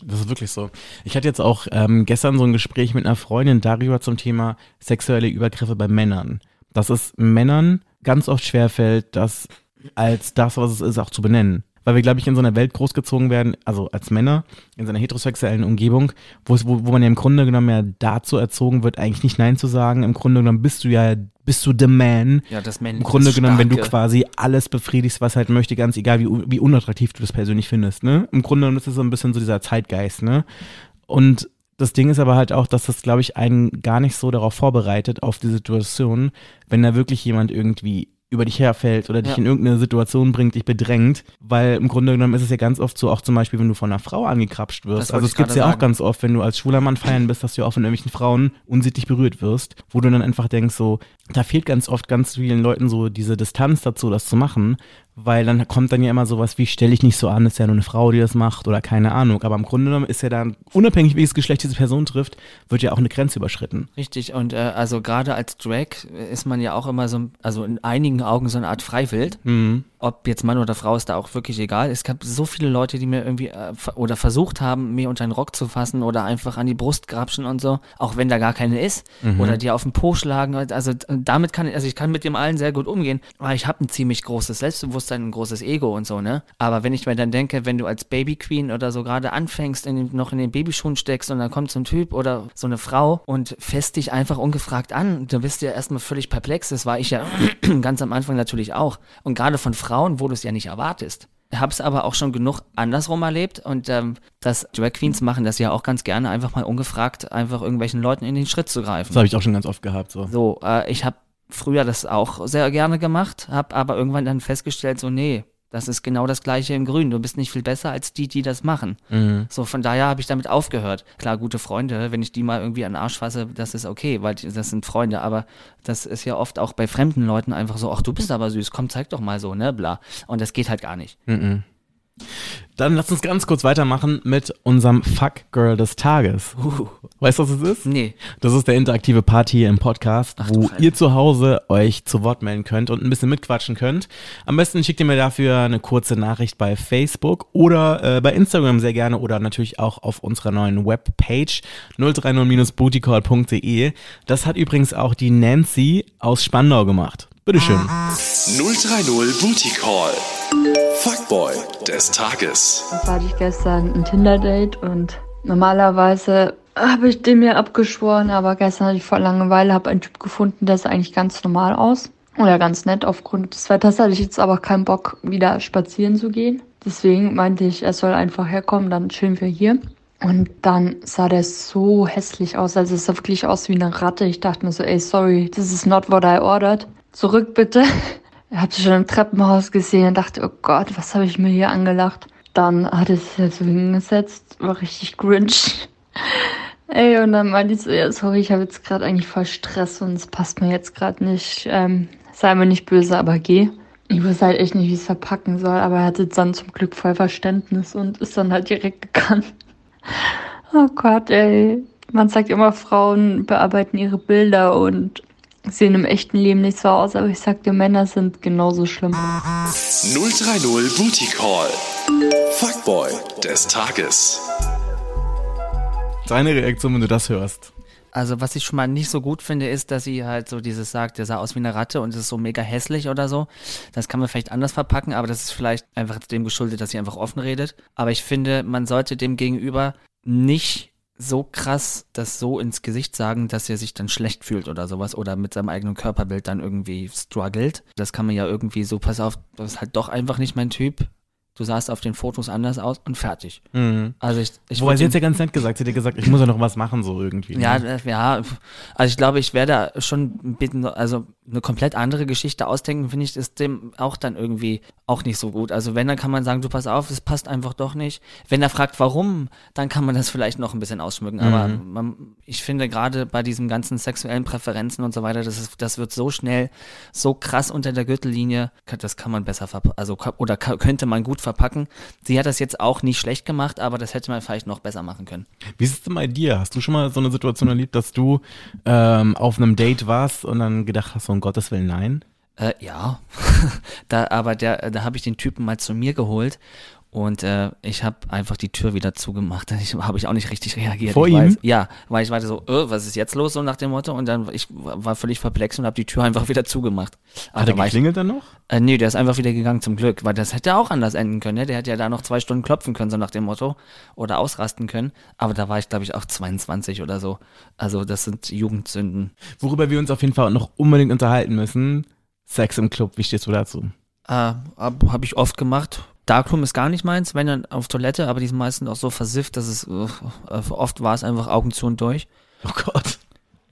Das ist wirklich so. Ich hatte jetzt auch ähm, gestern so ein Gespräch mit einer Freundin darüber zum Thema sexuelle Übergriffe bei Männern. Dass es Männern ganz oft schwerfällt, das als das, was es ist, auch zu benennen. Weil wir, glaube ich, in so einer Welt großgezogen werden, also als Männer, in so einer heterosexuellen Umgebung, wo, es, wo, wo man ja im Grunde genommen ja dazu erzogen wird, eigentlich nicht Nein zu sagen. Im Grunde genommen bist du ja, bist du the man. Ja, das Männliche. Im Grunde genommen, wenn du quasi alles befriedigst, was halt möchte, ganz egal, wie, wie unattraktiv du das persönlich findest, ne? Im Grunde genommen ist es so ein bisschen so dieser Zeitgeist, ne? Und das Ding ist aber halt auch, dass das, glaube ich, einen gar nicht so darauf vorbereitet, auf die Situation, wenn da wirklich jemand irgendwie über dich herfällt oder dich Ja. in irgendeine Situation bringt, dich bedrängt, weil im Grunde genommen ist es ja ganz oft so, auch zum Beispiel, wenn du von einer Frau angekrapscht wirst. Also es gibt gerade ja auch sagen. ganz oft, wenn du als schwuler Mann feiern bist, dass du auch von irgendwelchen Frauen unsittlich berührt wirst, wo du dann einfach denkst, so, da fehlt ganz oft ganz vielen Leuten so diese Distanz dazu, das zu machen, weil dann kommt dann ja immer sowas wie, stell dich nicht so an, ist ja nur eine Frau, die das macht oder keine Ahnung. Aber im Grunde genommen ist ja dann, unabhängig welches Geschlecht diese Person trifft, wird ja auch eine Grenze überschritten. Richtig, und äh, also gerade als Drag ist man ja auch immer so, also in einigen Augen so eine Art Freiwild. Mhm. Ob jetzt Mann oder Frau ist da auch wirklich egal. Es gab so viele Leute, die mir irgendwie äh, oder versucht haben, mir unter den Rock zu fassen oder einfach an die Brust grapschen und so, auch wenn da gar keine ist. Oder die auf den Po schlagen. Also damit kann ich, also ich kann mit dem allen sehr gut umgehen, weil ich habe ein ziemlich großes Selbstbewusstsein, ein großes Ego und so, ne? Aber wenn ich mir dann denke, wenn du als Baby Queen oder so gerade anfängst, in den, noch in den Babyschuhen steckst und dann kommt so ein Typ oder so eine Frau und fässt dich einfach ungefragt an, dann bist du ja erstmal völlig perplex. Das war ich ja ganz am Anfang natürlich auch. Und gerade von Frauen, wo du es ja nicht erwartest. Habe es aber auch schon genug andersrum erlebt und ähm, das Drag Queens machen das ja auch ganz gerne, einfach mal ungefragt einfach irgendwelchen Leuten in den Schritt zu greifen. Das habe ich auch schon ganz oft gehabt. So. So, äh, ich habe früher das auch sehr gerne gemacht, habe aber irgendwann dann festgestellt, so nee, das ist genau das gleiche in Grün. Du bist nicht viel besser als die, die das machen. Mhm. So, von daher habe ich damit aufgehört. Klar, gute Freunde, wenn ich die mal irgendwie an den Arsch fasse, das ist okay, weil das sind Freunde, aber das ist ja oft auch bei fremden Leuten einfach so, ach, du bist aber süß, komm, zeig doch mal so, ne, bla. Und das geht halt gar nicht. Dann lass uns ganz kurz weitermachen mit unserem Fuck Girl des Tages. Weißt du, was es ist? Nee. Das ist der interaktive Part hier im Podcast, du wo ihr zu Hause euch zu Wort melden könnt und ein bisschen mitquatschen könnt. Am besten schickt ihr mir dafür eine kurze Nachricht bei Facebook oder äh, bei Instagram sehr gerne oder natürlich auch auf unserer neuen Webpage 030-bootycall.de. Das hat übrigens auch die Nancy aus Spandau gemacht. Bitteschön. 030 Booty Call. Fuckboy des Tages. Da hatte ich gestern ein Tinder-Date und normalerweise habe ich den mir abgeschworen, aber gestern hatte ich voll Langeweile, habe einen Typ gefunden, der sah eigentlich ganz normal aus. Oder ganz nett. Aufgrund des Wetters hatte ich jetzt aber keinen Bock, wieder spazieren zu gehen. Deswegen meinte ich, er soll einfach herkommen, dann chillen wir hier. Und dann sah der so hässlich aus. Also es sah wirklich aus wie eine Ratte. Ich dachte mir so, ey, sorry, this is not what I ordered. Zurück bitte. Habe schon im Treppenhaus gesehen und dachte, oh Gott, was habe ich mir hier angelacht. Dann hat es sich halt so hingesetzt, war richtig grinch. Ey, und dann meinte ich so, ja, sorry, ich habe jetzt gerade eigentlich voll Stress und es passt mir jetzt gerade nicht. Ähm, sei mir nicht böse, aber geh. Ich wusste halt echt nicht, wie ich es verpacken soll, aber er hatte dann zum Glück voll Verständnis und ist dann halt direkt gegangen. Oh Gott, ey. Man sagt immer, Frauen bearbeiten ihre Bilder und sehen im echten Leben nicht so aus, aber ich sag dir, Männer sind genauso schlimm. 030 Booty Call. Fuckboy des Tages. Deine Reaktion, wenn du das hörst. Also was ich schon mal nicht so gut finde, ist, dass sie halt so dieses sagt, der sah aus wie eine Ratte und ist so mega hässlich oder so. Das kann man vielleicht anders verpacken, aber das ist vielleicht einfach dem geschuldet, dass sie einfach offen redet. Aber ich finde, man sollte dem gegenüber nicht so krass das so ins Gesicht sagen, dass er sich dann schlecht fühlt oder sowas oder mit seinem eigenen Körperbild dann irgendwie struggelt. Das kann man ja irgendwie so, pass auf, das ist halt doch einfach nicht mein Typ du sahst auf den Fotos anders aus und fertig. Mhm. Also ich, ich Wobei sie jetzt ja ganz nett gesagt, sie hat ja gesagt, ich muss ja noch was machen, so irgendwie. ne? ja, äh, ja, also ich glaube, ich werde da schon bitten, also eine komplett andere Geschichte ausdenken, finde ich, ist dem auch dann irgendwie auch nicht so gut. Also wenn, dann kann man sagen, du pass auf, es passt einfach doch nicht. Wenn er fragt, warum, dann kann man das vielleicht noch ein bisschen ausschmücken. Aber man, ich finde gerade bei diesen ganzen sexuellen Präferenzen und so weiter, das, ist, das wird so schnell, so krass unter der Gürtellinie, das kann man besser verpacken, also oder könnte man gut verpacken. Sie hat das jetzt auch nicht schlecht gemacht, aber das hätte man vielleicht noch besser machen können. Wie ist es denn bei dir? Hast du schon mal so eine Situation erlebt, dass du ähm, auf einem Date warst und dann gedacht hast, so Gottes Willen, nein? Äh, ja, da, aber der, da habe ich den Typen mal zu mir geholt und äh, ich habe einfach die Tür wieder zugemacht. Ich habe ich auch nicht richtig reagiert. Vor ich ihm? Weiß, ja, weil ich war so, äh, was ist jetzt los so nach dem Motto und dann ich war völlig perplex und habe die Tür einfach wieder zugemacht. Aber Hat er ich, geklingelt dann noch? äh, nee, der ist einfach wieder gegangen zum Glück, weil das hätte auch anders enden können. Ne? Der hätte ja da noch zwei Stunden klopfen können so nach dem Motto oder ausrasten können. Aber da war ich glaube ich auch 22 oder so. Also das sind Jugendsünden. Worüber wir uns auf jeden Fall noch unbedingt unterhalten müssen. Sex im Club, wie stehst du dazu? Äh, habe hab ich oft gemacht. Darkroom ist gar nicht meins, wenn dann auf Toilette, aber die sind meistens auch so versifft, dass es äh, oft war es einfach Augen zu und durch. Oh Gott.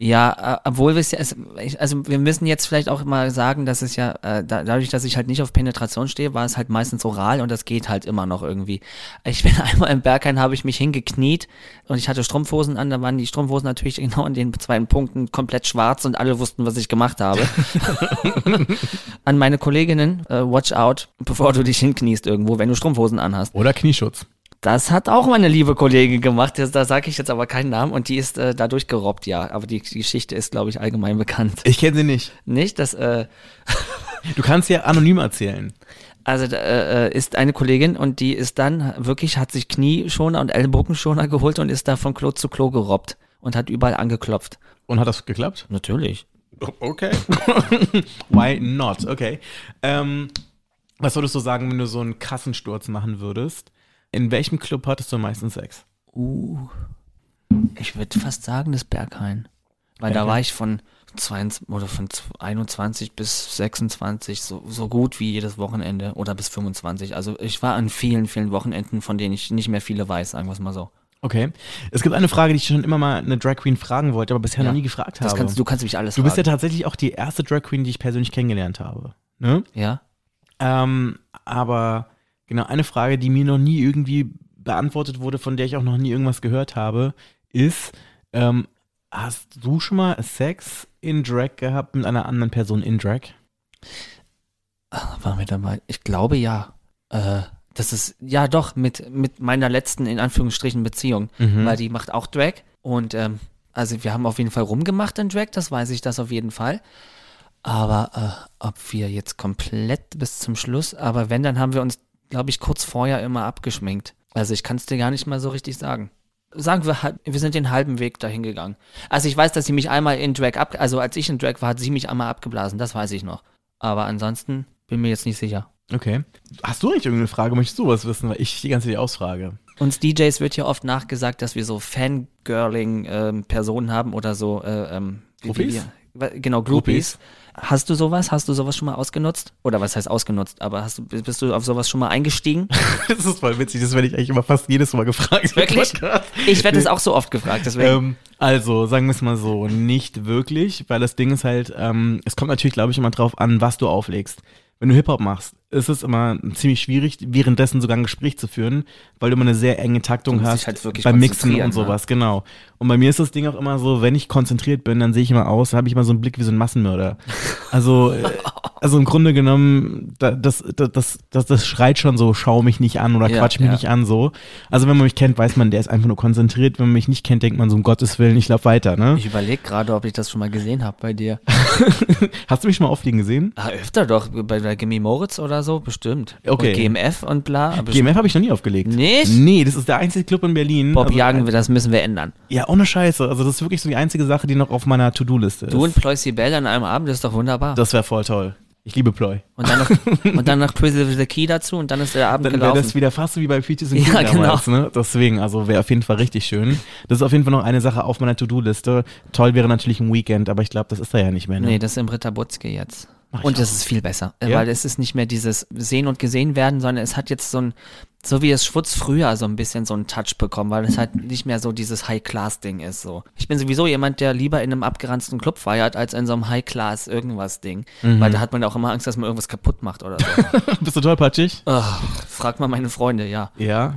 Ja, äh, obwohl wir es ja, also wir müssen jetzt vielleicht auch mal sagen, dass es ja, äh, da, dadurch, dass ich halt nicht auf Penetration stehe, war es halt meistens oral und das geht halt immer noch irgendwie. Ich bin einmal im Berghain, habe ich mich hingekniet und ich hatte Strumpfhosen an, da waren die Strumpfhosen natürlich genau in den zwei Punkten komplett schwarz und alle wussten, was ich gemacht habe. an meine Kolleginnen, äh, watch out, bevor du dich hinkniest irgendwo, wenn du Strumpfhosen anhast. Oder Knieschutz. Das hat auch meine liebe Kollegin gemacht, das, da sage ich jetzt aber keinen Namen und die ist äh, dadurch gerobbt, ja. Aber die, Geschichte ist, glaube ich, allgemein bekannt. Ich kenne sie nicht. Nicht, dass, äh, Du kannst ja anonym erzählen. also da, äh, ist eine Kollegin und die ist dann wirklich, hat sich Knieschoner und Ellenbogenschoner geholt und ist da von Klo zu Klo gerobbt und hat überall angeklopft. Und hat das geklappt? Natürlich. Okay. Why not? Okay. Ähm, was würdest du sagen, wenn du so einen Kassensturz machen würdest? In welchem Club hattest du am meisten Sex? Uh, ich würde fast sagen, das Berghain. Weil da Berghain? war ich von 22 oder von 21 bis 26 so, so gut wie jedes Wochenende oder bis 25. Also ich war an vielen, vielen Wochenenden, von denen ich nicht mehr viele weiß, sagen wir es mal so. Okay. Es gibt eine Frage, die ich schon immer mal eine Drag Queen fragen wollte, aber bisher Ja. noch nie gefragt habe. kannst, du kannst mich alles du bist ja fragen. tatsächlich auch die erste Drag Queen, die ich persönlich kennengelernt habe. Ne? ja? Ähm, aber genau, eine Frage, die mir noch nie irgendwie beantwortet wurde, von der ich auch noch nie irgendwas gehört habe, ist, ähm, hast du schon mal Sex in Drag gehabt mit einer anderen Person in Drag? Waren wir dabei? Ich glaube ja. Äh, das ist, ja doch, mit, mit meiner letzten, in Anführungsstrichen, Beziehung. Mhm. Weil die macht auch Drag. Und ähm, also wir haben auf jeden Fall rumgemacht in Drag, das weiß ich das auf jeden Fall. Aber äh, ob wir jetzt komplett bis zum Schluss, aber wenn, dann haben wir uns, glaube ich, kurz vorher immer abgeschminkt. Also ich kann es dir gar nicht mal so richtig sagen. Sagen wir, halb- wir sind den halben Weg dahin gegangen. Also ich weiß, dass sie mich einmal in Drag ab, also als ich in Drag war, hat sie mich einmal abgeblasen, das weiß ich noch. Aber ansonsten bin mir jetzt nicht sicher. Okay. Hast du eigentlich irgendeine Frage? Möchtest du was wissen, weil ich die ganze Zeit ausfrage? Uns DJs wird ja oft nachgesagt, dass wir so Fangirling-Personen haben oder so äh, ähm, wa- genau, Groupies. Hast du sowas? Hast du sowas schon mal ausgenutzt? Oder was heißt ausgenutzt? Aber hast du, bist du auf sowas schon mal eingestiegen? Das ist voll witzig, das werde ich eigentlich immer fast jedes Mal gefragt. Wirklich? Ich werde das auch so oft gefragt, deswegen. Ähm, also, sagen wir es mal so, nicht wirklich, weil das Ding ist halt, ähm, es kommt natürlich, glaube ich, immer drauf an, was du auflegst. Wenn du Hip-Hop machst, ist es immer ziemlich schwierig, währenddessen sogar ein Gespräch zu führen, weil du immer eine sehr enge Taktung hast halt wirklich beim Mixen und sowas, genau. Und bei mir ist das Ding auch immer so, wenn ich konzentriert bin, dann sehe ich immer aus, habe ich immer so einen Blick wie so ein Massenmörder. Also, äh, also im Grunde genommen, da, das, das, das, das, das schreit schon so, schau mich nicht an oder Ja, quatsch mich ja. nicht an, so. Also wenn man mich kennt, weiß man, der ist einfach nur konzentriert. Wenn man mich nicht kennt, denkt man so, um Gottes Willen, ich lauf weiter, ne? ich überlege gerade, ob ich das schon mal gesehen habe bei dir. Hast du mich schon mal auffliegen gesehen? Ah, öfter doch, bei der Gimme Moritz oder so, bestimmt. Okay. Und GMF und bla. GMF habe ich noch nie aufgelegt. Nicht? Nee, das ist der einzige Club in Berlin. Bob also, jagen wir, das müssen wir ändern. Ja, ohne Scheiße. Also das ist wirklich so die einzige Sache, die noch auf meiner To-Do-Liste ist. Du und Ploy Sibel an einem Abend, das ist doch wunderbar. das wäre voll toll. Ich liebe Ploy. Und dann noch, und dann noch Twizzle the Key dazu und dann ist der Abend Dann gelaufen. das wieder fast so wie bei Features in Ja, genau. damals, ne? Deswegen, also wäre auf jeden Fall richtig schön. Das ist auf jeden Fall noch eine Sache auf meiner To-Do-Liste. Toll wäre natürlich ein Weekend, aber ich glaube, das ist da ja nicht mehr. Ne? Nee, das ist im Ritter Butzke jetzt. Und das auch. ist viel besser, Ja? weil es ist nicht mehr dieses Sehen und Gesehen werden, sondern es hat jetzt so ein, so wie es Schwutz früher so ein bisschen so einen Touch bekommen, weil es halt nicht mehr so dieses High-Class-Ding ist so. Ich bin sowieso jemand, der lieber in einem abgeranzten Club feiert, als in so einem High-Class-Irgendwas-Ding. Mhm. Weil da hat man auch immer Angst, dass man irgendwas kaputt macht oder so. Bist du tollpatschig? Ach, frag mal meine Freunde, ja. Ja.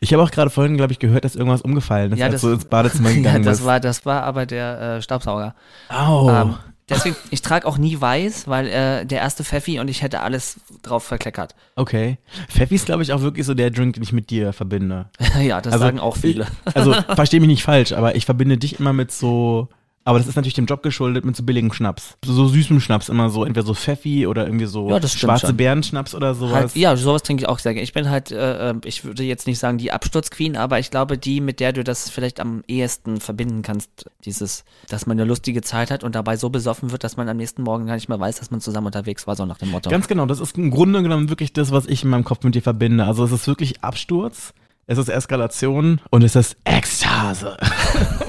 Ich habe auch gerade vorhin, glaube ich, gehört, dass irgendwas umgefallen ist, Ja, als das- du ins Badezimmer Ja, gegangen das bist. war, das war aber der äh, Staubsauger. Au. Ähm, deswegen, ich trage auch nie weiß, weil äh, der erste Pfeffi und ich hätte alles drauf verkleckert. Okay. Pfeffi ist, glaube ich, auch wirklich so der Drink, den ich mit dir verbinde. ja, das sagen auch viele. Also, versteh mich nicht falsch, aber ich verbinde dich immer mit so. Aber das ist natürlich dem Job geschuldet mit so billigem Schnaps. So, so süßem Schnaps, immer so, entweder so Pfeffi oder irgendwie so Ja, schwarze. Beerenschnaps oder sowas. Halt, ja, sowas trinke ich auch sehr gerne. Ich bin halt, äh, äh, ich würde jetzt nicht sagen die Absturzqueen, aber ich glaube die, mit der du das vielleicht am ehesten verbinden kannst. Dieses, dass man eine lustige Zeit hat und dabei so besoffen wird, dass man am nächsten Morgen gar nicht mehr weiß, dass man zusammen unterwegs war, so nach dem Motto. Ganz genau, das ist im Grunde genommen wirklich das, was ich in meinem Kopf mit dir verbinde. Also es ist wirklich Absturz, es ist Eskalation und es ist Ekstase.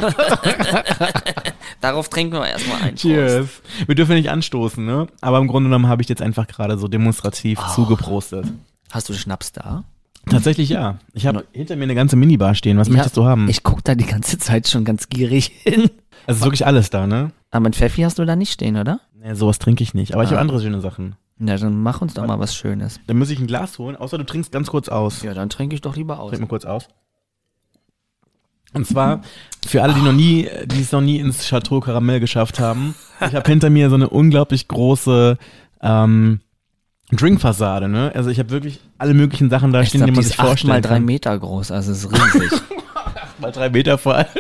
Darauf trinken wir erstmal ein. Prost. Cheers. Wir dürfen nicht anstoßen, ne? Aber im Grunde genommen habe ich jetzt einfach gerade so demonstrativ Oh. zugeprostet. Hast du Schnaps da? Tatsächlich ja. Ich habe hinter mir eine ganze Minibar stehen. Was möchtest Ja, du haben? Ich gucke da die ganze Zeit schon ganz gierig hin. Es ist wirklich alles da, ne? Aber ein Pfeffi hast du da nicht stehen, oder? Nee, sowas trinke ich nicht. Aber ich Ah. habe andere schöne Sachen. Na, dann mach uns doch mal was Schönes. Dann muss ich ein Glas holen, außer du trinkst ganz kurz aus. Ja, dann trinke ich doch lieber aus. Trink mal kurz aus. Und zwar für alle, die noch nie, die es noch nie ins Chateau Karamell geschafft haben. Ich habe hinter mir so eine unglaublich große ähm, Drinkfassade, ne? Also ich habe wirklich alle möglichen Sachen da Ich stehen, glaube, die man sich acht mal drei. Meter groß, also es ist riesig. Mal drei Meter vor allem.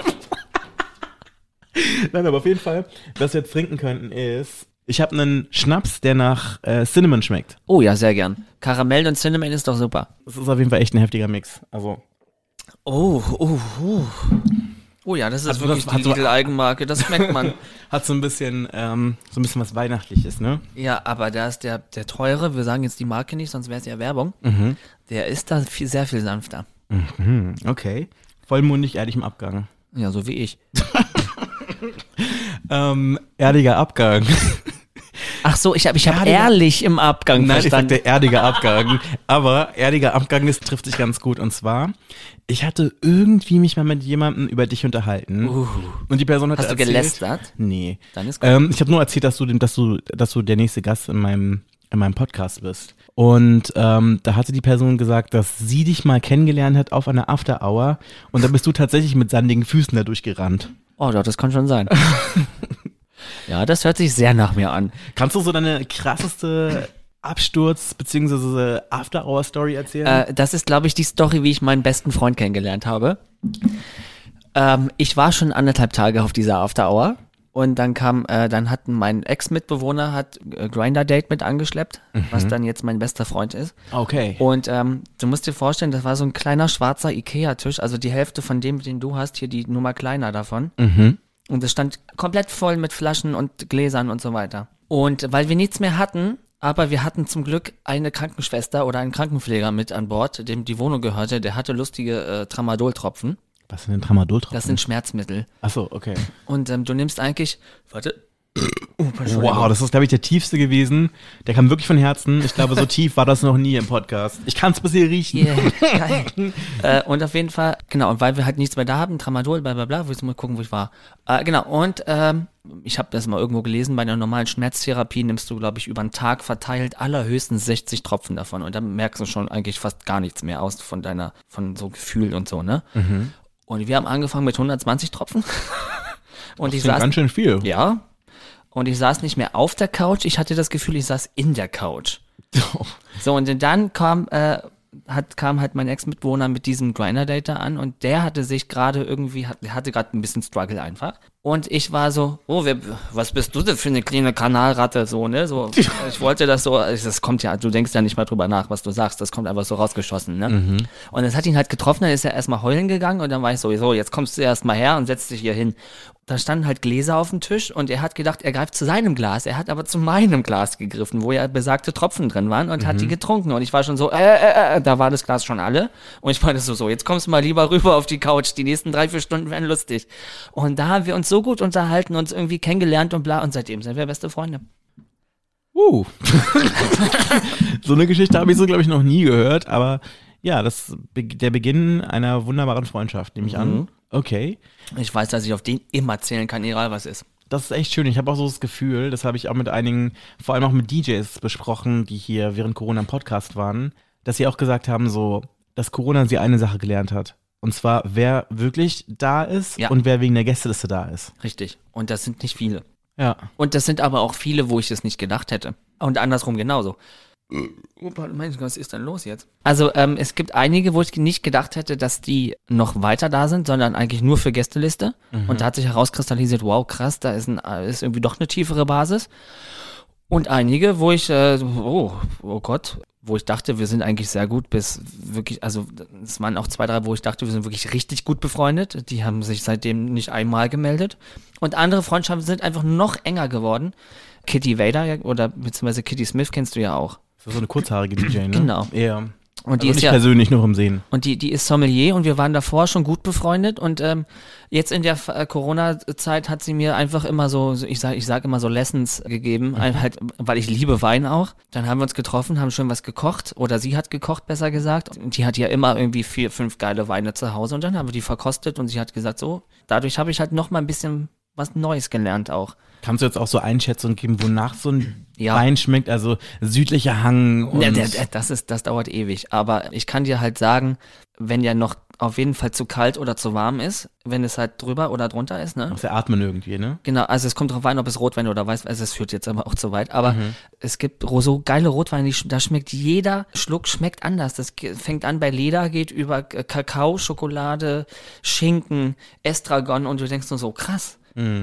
Nein, aber auf jeden Fall, was wir jetzt trinken könnten ist, ich habe einen Schnaps, der nach äh, Cinnamon schmeckt. oh ja, sehr gern. Karamell und Cinnamon ist doch super. Das ist auf jeden Fall echt ein heftiger Mix. Also Oh, oh, oh. Oh ja, das ist Hat so- wirklich hat die so- Lidl-Eigenmarke, das schmeckt man. hat so ein bisschen, ähm, so ein bisschen was Weihnachtliches, ne? ja, aber da ist der, der teure, wir sagen jetzt die Marke nicht, sonst wäre es ja Werbung, Mhm. der ist da viel, sehr viel sanfter. Mhm, okay. Vollmundig, ehrlich im Abgang. Ja, so wie ich. Ähm, erdiger Abgang. Ach so, ich habe ich hab ehrlich im Abgang Nein, ich verstanden. sagte erdiger Abgang. Aber erdiger Abgang, das trifft sich ganz gut. Und zwar, ich hatte irgendwie mich mal mit jemandem über dich unterhalten. Und die Person hat Hast du erzählt, gelästert? Nee. Dann ist gut. Ähm, ich habe nur erzählt, dass du, dass du, dass du der nächste Gast in meinem, in meinem Podcast bist. Und ähm, da hatte die Person gesagt, dass sie dich mal kennengelernt hat auf einer After Hour. Und da bist du tatsächlich mit sandigen Füßen da durchgerannt. Oh, doch, das kann schon sein. ja, das hört sich sehr nach mir an. Kannst du so deine krasseste Absturz- bzw. After Hour Story erzählen? Äh, das ist, glaube ich, die Story, wie ich meinen besten Freund kennengelernt habe. Ähm, ich war schon anderthalb Tage auf dieser After Hour und dann kam, äh, dann hat mein Ex-Mitbewohner hat äh, Grinder Date mit angeschleppt, was dann jetzt mein bester Freund ist. okay. Und ähm, du musst dir vorstellen, das war so ein kleiner schwarzer Ikea-Tisch, also die Hälfte von dem, den du hast, hier die Nummer kleiner davon. Mhm. Und es stand komplett voll mit Flaschen und Gläsern und so weiter. Und weil wir nichts mehr hatten, aber wir hatten zum Glück eine Krankenschwester oder einen Krankenpfleger mit an Bord, dem die Wohnung gehörte, der hatte lustige äh, Tramadol-Tropfen. Was sind denn Tramadol-Tropfen? Das sind Schmerzmittel. Achso, okay. Und ähm, du nimmst eigentlich, warte, Wow, das ist, glaube ich, der tiefste gewesen. Der kam wirklich von Herzen. Ich glaube, so tief war das noch nie im Podcast. Ich kann es bis hier riechen. Yeah, äh, und auf jeden Fall, genau, und weil wir halt nichts mehr da haben, Tramadol, bla bla bla, du mal gucken, wo ich war. Äh, genau, und ähm, ich habe das mal irgendwo gelesen, bei einer normalen Schmerztherapie nimmst du, glaube ich, über einen Tag verteilt allerhöchstens 60 Tropfen davon. Und dann merkst du schon eigentlich fast gar nichts mehr aus von deiner, von so Gefühl und so, ne? Und wir haben angefangen mit 120 Tropfen. und ich Das ist saß, ganz schön viel. ja, und ich saß nicht mehr auf der Couch, ich hatte das Gefühl, ich saß in der Couch. So, und dann kam, äh, hat, kam halt mein Ex-Mitwohner mit diesem Grinder-Date an und der hatte sich gerade irgendwie, hat, hatte gerade ein bisschen Struggle einfach. Und ich war so, oh, wer, was bist du denn für eine kleine Kanalratte, so, ne? So, ich wollte das so, das kommt ja, du denkst ja nicht mal drüber nach, was du sagst, das kommt einfach so rausgeschossen, ne? Und es hat ihn halt getroffen, dann ist er erstmal heulen gegangen und dann war ich so, so, jetzt kommst du erstmal her und setzt dich hier hin. Da standen halt Gläser auf dem Tisch und er hat gedacht, er greift zu seinem Glas. Er hat aber zu meinem Glas gegriffen, wo ja besagte Tropfen drin waren und hat die getrunken. Und ich war schon so, äh, äh, äh, da war das Glas schon alle. Und ich meinte so, so, jetzt kommst du mal lieber rüber auf die Couch. Die nächsten drei, vier Stunden werden lustig. Und da haben wir uns so gut unterhalten, uns irgendwie kennengelernt und bla. Und seitdem sind wir beste Freunde. Uh. so eine Geschichte habe ich so, glaube ich, noch nie gehört, aber ja, das der Beginn einer wunderbaren Freundschaft, nehme ich an. Okay. Ich weiß, dass ich auf den immer zählen kann, egal was ist. Das ist echt schön. Ich habe auch so das Gefühl, das habe ich auch mit einigen, vor allem auch mit DJs besprochen, die hier während Corona im Podcast waren, dass sie auch gesagt haben, so, dass Corona sie eine Sache gelernt hat. Und zwar, wer wirklich da ist Ja. und wer wegen der Gästeliste da ist. Richtig. Und das sind nicht viele. Ja. Und das sind aber auch viele, wo ich es nicht gedacht hätte. Und andersrum genauso. Opa, mein Gott, was ist denn los jetzt? Also ähm, es gibt einige, wo ich nicht gedacht hätte, dass die noch weiter da sind, sondern eigentlich nur für Gästeliste. Und da hat sich herauskristallisiert, wow, krass, da ist, ein, ist irgendwie doch eine tiefere Basis. Und einige, wo ich, äh, oh, oh Gott, wo ich dachte, wir sind eigentlich sehr gut bis wirklich, also es waren auch zwei, drei, wo ich dachte, wir sind wirklich richtig gut befreundet. Die haben sich seitdem nicht einmal gemeldet. Und andere Freundschaften sind einfach noch enger geworden. Kitty Vader oder beziehungsweise Kitty Smith kennst du ja auch. Das ist so eine kurzhaarige DJ, ne? Genau. Ja. Und die also ist nicht ja, persönlich, nur im Sehen. und die, die ist Sommelier und wir waren davor schon gut befreundet und ähm, jetzt in der äh, Corona-Zeit hat sie mir einfach immer so, so ich sag, ich sag immer so Lessons gegeben, ein- halt, weil ich liebe Wein auch. Dann haben wir uns getroffen, haben schön was gekocht oder sie hat gekocht, besser gesagt. Und die hat ja immer irgendwie vier, fünf geile Weine zu Hause und dann haben wir die verkostet und sie hat gesagt, so, dadurch habe ich halt noch mal ein bisschen was Neues gelernt auch. Kannst du jetzt auch so Einschätzungen geben, wonach so ein Ja. Wein schmeckt? Also südlicher Hang und Ja, das ist, das dauert ewig. Aber ich kann dir halt sagen, wenn ja noch auf jeden Fall zu kalt oder zu warm ist, wenn es halt drüber oder drunter ist, ne? Ja atmen irgendwie, ne? Genau, also es kommt drauf an, ob es Rotwein oder Weißwein, also es führt jetzt aber auch zu weit, aber es gibt so geile Rotweine, die, da schmeckt jeder Schluck schmeckt anders. Das fängt an bei Leder, geht über Kakao, Schokolade, Schinken, Estragon und du denkst nur so, krass.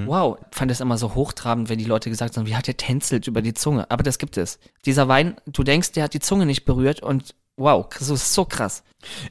Wow, ich fand das immer so hochtrabend, wenn die Leute gesagt haben, wie hat der tänzelt über die Zunge. Aber das gibt es. Dieser Wein, du denkst, der hat die Zunge nicht berührt und wow, das ist so krass.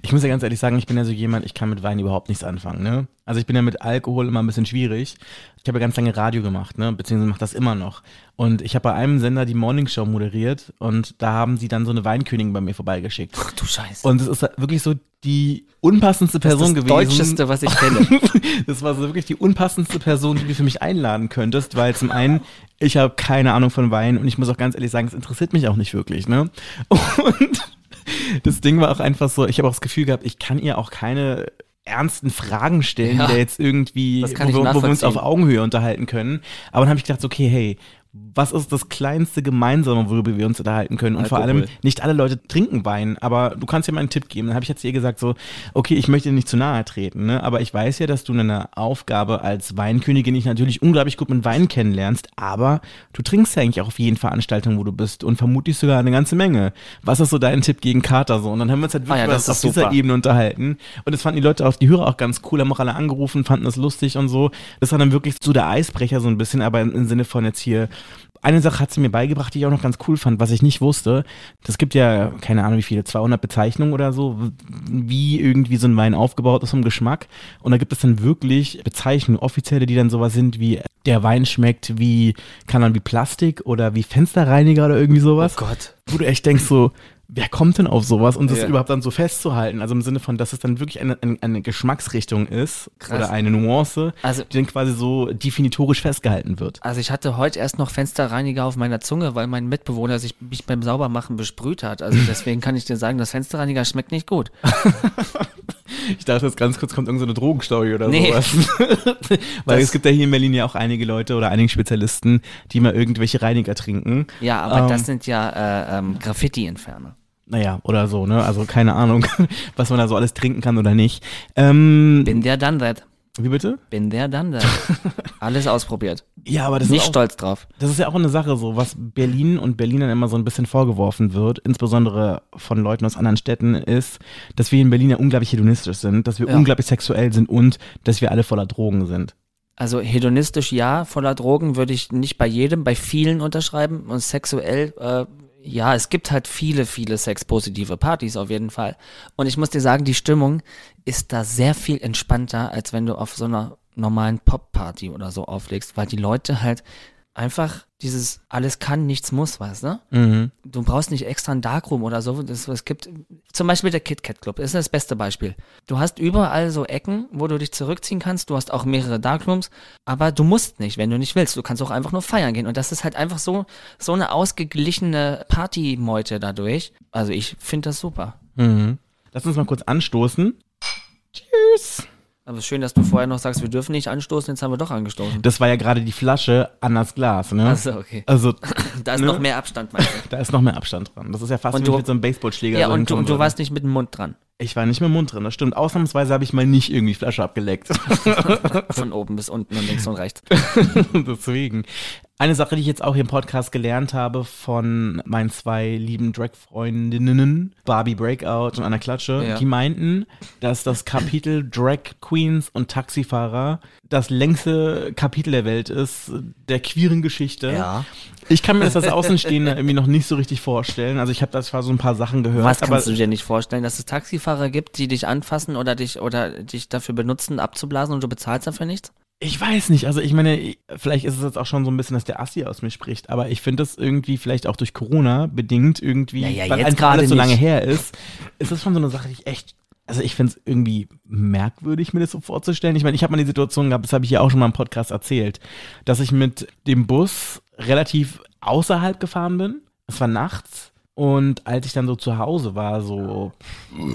Ich muss ja ganz ehrlich sagen, ich bin ja so jemand, ich kann mit Wein überhaupt nichts anfangen, ne? Also ich bin ja mit Alkohol immer ein bisschen schwierig. Ich habe ja ganz lange Radio gemacht, ne? Beziehungsweise mache das immer noch. Und ich habe bei einem Sender die Morning Show moderiert und da haben sie dann so eine Weinkönigin bei mir vorbeigeschickt. Ach du Scheiße. Und es ist wirklich so die unpassendste Person das gewesen. Deutscheste, was ich kenne. Das war so wirklich die unpassendste Person, die du für mich einladen könntest, weil zum einen, ich habe keine Ahnung von Wein und ich muss auch ganz ehrlich sagen, es interessiert mich auch nicht wirklich, ne? Und das Ding war auch einfach so, ich habe auch das Gefühl gehabt, ich kann ihr auch keine ernsten Fragen stellen, Ja, der jetzt irgendwie, wo, wo wir uns auf. Augenhöhe unterhalten können. Aber dann habe ich gedacht, okay, hey, was ist das kleinste Gemeinsame, worüber wir uns unterhalten können? Und vor allem, Alkohol. nicht alle Leute trinken Wein, aber du kannst ja mal einen Tipp geben. Dann habe ich jetzt ihr gesagt so, okay, ich möchte dir nicht zu nahe treten, ne? aber ich weiß ja, dass du eine Aufgabe als Weinkönigin dich natürlich unglaublich gut mit Wein kennenlernst, aber du trinkst ja eigentlich auch auf jeden Veranstaltung, wo du bist und vermutlich sogar eine ganze Menge. Was ist so dein Tipp gegen Kater so? Und dann haben wir uns halt wirklich Ah ja, auf dieser super. Ebene unterhalten und das fanden die Leute auch, die Hörer auch ganz cool, haben auch alle angerufen, fanden das lustig und so. Das war dann wirklich so der Eisbrecher so ein bisschen, aber im Sinne von jetzt hier eine Sache hat sie mir beigebracht, die ich auch noch ganz cool fand, was ich nicht wusste. Das gibt ja, keine Ahnung wie viele, 200 Bezeichnungen oder so, wie irgendwie so ein Wein aufgebaut ist vom Geschmack. Und da gibt es dann wirklich Bezeichnungen, offizielle, die dann sowas sind wie, der Wein schmeckt wie, kann man wie Plastik oder wie Fensterreiniger oder irgendwie sowas. Gott. Wo du echt denkst so, wer kommt denn auf sowas und das Ja. überhaupt dann so festzuhalten? Also im Sinne von, dass es dann wirklich eine, eine, eine Geschmacksrichtung ist Krass. oder eine Nuance, Also- die dann quasi so definitorisch festgehalten wird. Also ich hatte heute erst noch Fensterreiniger auf meiner Zunge, weil mein Mitbewohner sich mich beim Saubermachen besprüht hat. Also deswegen kann ich dir sagen, das Fensterreiniger schmeckt nicht gut. Ich dachte jetzt ganz kurz kommt irgendeine so Drogenstory oder Nee. sowas. Weil Das- es gibt ja hier in Berlin ja auch einige Leute oder einige Spezialisten, die mal irgendwelche Reiniger trinken. Ja, aber Ähm. das sind ja äh, ähm, Graffiti-Entferner. Naja, oder so, ne? Also keine Ahnung, was man da so alles trinken kann oder nicht. Ähm, Bin der done that. wie bitte? Bin der done that. Alles ausprobiert. Ja, aber das Nicht ist auch, stolz drauf. Das ist ja auch eine Sache so, was Berlin und Berlinern immer so ein bisschen vorgeworfen wird, insbesondere von Leuten aus anderen Städten, ist, dass wir in Berlin ja unglaublich hedonistisch sind, dass wir Ja. unglaublich sexuell sind und dass wir alle voller Drogen sind. Also hedonistisch ja, voller Drogen würde ich nicht bei jedem, bei vielen unterschreiben. Und sexuell, äh, ja, es gibt halt viele, viele sexpositive Partys auf jeden Fall. Und ich muss dir sagen, die Stimmung ist da sehr viel entspannter, als wenn du auf so einer normalen Pop-Party oder so auflegst, weil die Leute halt einfach dieses alles kann, nichts muss, weißt du? Mhm. Du brauchst nicht extra einen Darkroom oder so. Das, es gibt zum Beispiel der KitKat Club, ist das beste Beispiel. Du hast überall so Ecken, wo du dich zurückziehen kannst. Du hast auch mehrere Darkrooms, aber du musst nicht, wenn du nicht willst. Du kannst auch einfach nur feiern gehen. Und das ist halt einfach so, so eine ausgeglichene Partymeute dadurch. Also ich finde das super. Mhm. Lass uns mal kurz anstoßen. Tschüss. Aber schön, dass du vorher noch sagst, wir dürfen nicht anstoßen, jetzt haben wir doch angestoßen. Das war ja gerade die Flasche an das Glas, ne? Achso, okay. Also, Da ist ne? noch mehr Abstand, meinst du? da ist noch mehr Abstand dran. Das ist ja fast Und wie du- mit so einem Baseballschläger. Ja, so und du, und du warst nicht mit dem Mund dran. Ich war nicht mit dem Mund drin, das stimmt. Ausnahmsweise habe ich mal nicht irgendwie die Flasche abgeleckt. Von oben bis unten und links und rechts. Deswegen. Eine Sache, die ich jetzt auch hier im Podcast gelernt habe von meinen zwei lieben Drag-Freundinnen, Barbie Breakout und Anna Klatsche, Ja. die meinten, dass das Kapitel Drag Queens und Taxifahrer das längste Kapitel der Welt ist, der queeren Geschichte. Ja. Ich kann mir das als Außenstehender irgendwie noch nicht so richtig vorstellen. Also ich habe da zwar so ein paar Sachen gehört, Was kannst du dir nicht vorstellen, dass es Taxifahrer gibt, die dich anfassen oder dich oder dich dafür benutzen, abzublasen und du bezahlst dafür nichts? Ich weiß nicht, also ich meine, ich- vielleicht ist es jetzt auch schon so ein bisschen, dass der Assi aus mir spricht, aber ich finde das irgendwie vielleicht auch durch Corona bedingt irgendwie, Ja, ja, weil jetzt gerade so lange her ist, ist das schon so eine Sache, die ich echt, also ich finde es irgendwie merkwürdig, mir das so vorzustellen. Ich meine, ich habe mal die Situation gehabt, das habe ich ja auch schon mal im Podcast erzählt, dass ich mit dem Bus relativ außerhalb gefahren bin. Es war nachts und als ich dann so zu Hause war, so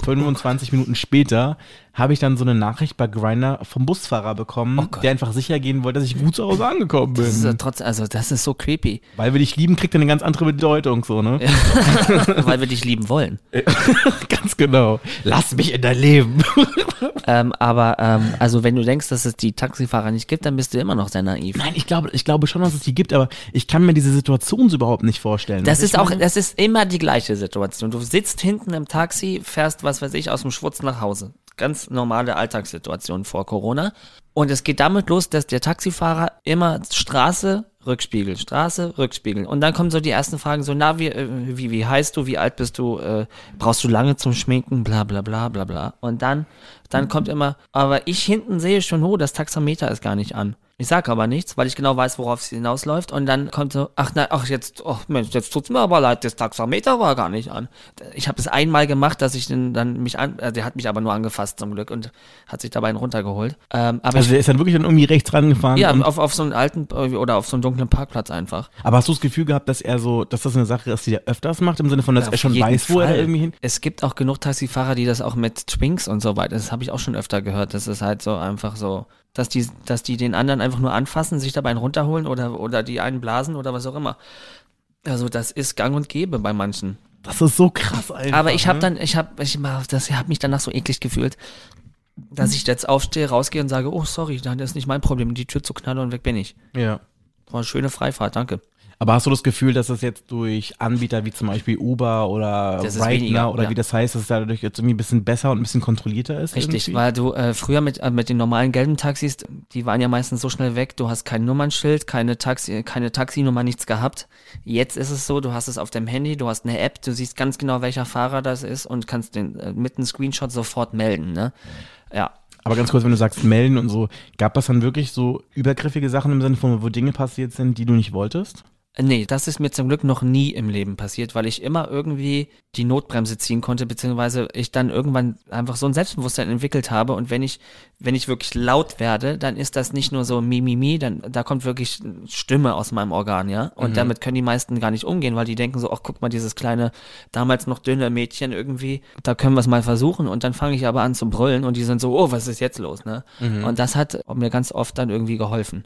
25 Minuten später, habe ich dann so eine Nachricht bei Grinder vom Busfahrer bekommen, Oh der einfach sicher gehen wollte, dass ich gut zu Hause angekommen bin. Das ist ja trotzdem, also das ist so creepy, Weil wir dich lieben, kriegt er eine ganz andere Bedeutung, so, ne? weil wir dich lieben wollen. ganz genau. Lass mich in dein Leben. ähm, aber ähm, also wenn du denkst, dass es die Taxifahrer nicht gibt, dann bist du immer noch sehr naiv. Nein, ich glaube, ich glaube schon, dass es die gibt, aber ich kann mir diese Situation so überhaupt nicht vorstellen. Das Weißt ist auch, meine? das ist immer die gleiche Situation. Du sitzt hinten im Taxi, fährst, was weiß ich, aus dem Schwutz nach Hause. Ganz normale Alltagssituation vor Corona. Und es geht damit los, dass der Taxifahrer immer Straße, Rückspiegel, Straße, Rückspiegel. Und dann kommen so die ersten Fragen, so, na, wie, äh, wie, wie heißt du, wie alt bist du, äh, brauchst du lange zum Schminken, bla bla bla bla bla. Und dann, dann kommt immer, aber ich hinten sehe schon, oh, das Taxameter ist gar nicht an. Ich sag aber nichts, weil ich genau weiß, worauf es hinausläuft. Und dann kommt so, ach nein, ach jetzt, oh Mensch, jetzt tut's mir aber leid, das Taxameter war gar nicht an. Ich habe es einmal gemacht, dass ich den dann mich an, äh, der hat mich aber nur angefasst zum Glück und hat sich dabei einen runtergeholt. Ähm, aber Also der ist dann wirklich dann irgendwie rechts rangefahren. ich, ja, auf, auf so einen alten äh, oder auf so einen dunklen Parkplatz einfach. aber hast du das Gefühl gehabt, dass er so, dass das eine Sache ist, die er öfters macht, im Sinne von, dass Ja, er schon weiß, wo er da Fall. irgendwie hin. Es gibt auch genug Taxifahrer, die das auch mit Twinks und so weiter, das habe ich auch schon öfter gehört, das ist halt so einfach so, dass die, dass die den anderen einfach nur anfassen, sich dabei einen runterholen oder, oder die einen blasen oder was auch immer. Also das ist gang und gäbe bei manchen. Das ist so krass, Alter. Aber ich habe ne? dann, ich habe, ich das habe mich danach so eklig gefühlt, dass ich jetzt aufstehe, rausgehe und sage, oh sorry, dann ist nicht mein Problem, die Tür zu knallen und weg bin ich. Ja. War eine schöne Freifahrt, danke. Aber hast du das Gefühl, dass das jetzt durch Anbieter wie zum Beispiel Uber oder weniger, oder ja. wie das heißt, dass es dadurch jetzt irgendwie ein bisschen besser und ein bisschen kontrollierter ist? Richtig, irgendwie? weil du äh, früher mit, äh, mit den normalen gelben Taxis, die waren ja meistens so schnell weg, du hast kein Nummernschild, keine, Taxi, keine Taxinummer, nichts gehabt. Jetzt ist es so, du hast es auf deinem Handy, du hast eine App, du siehst ganz genau, welcher Fahrer das ist und kannst den äh, mit einem Screenshot sofort melden. Ne? Ja, Aber ganz kurz, wenn du sagst melden und so, gab es dann wirklich so übergriffige Sachen im Sinne von, wo Dinge passiert sind, die du nicht wolltest? Nee, das ist mir zum Glück noch nie im Leben passiert, weil ich immer irgendwie die Notbremse ziehen konnte, beziehungsweise ich dann irgendwann einfach so ein Selbstbewusstsein entwickelt habe. Und wenn ich, wenn ich wirklich laut werde, dann ist das nicht nur so mi, mi, mi, dann, da kommt wirklich Stimme aus meinem Organ, ja. Und Mhm. damit können die meisten gar nicht umgehen, weil die denken so, ach, guck mal, dieses kleine, damals noch dünne Mädchen irgendwie, da können wir es mal versuchen. Und dann fange ich aber an zu brüllen und die sind so, oh, was ist jetzt los, ne? Mhm. Und das hat mir ganz oft dann irgendwie geholfen.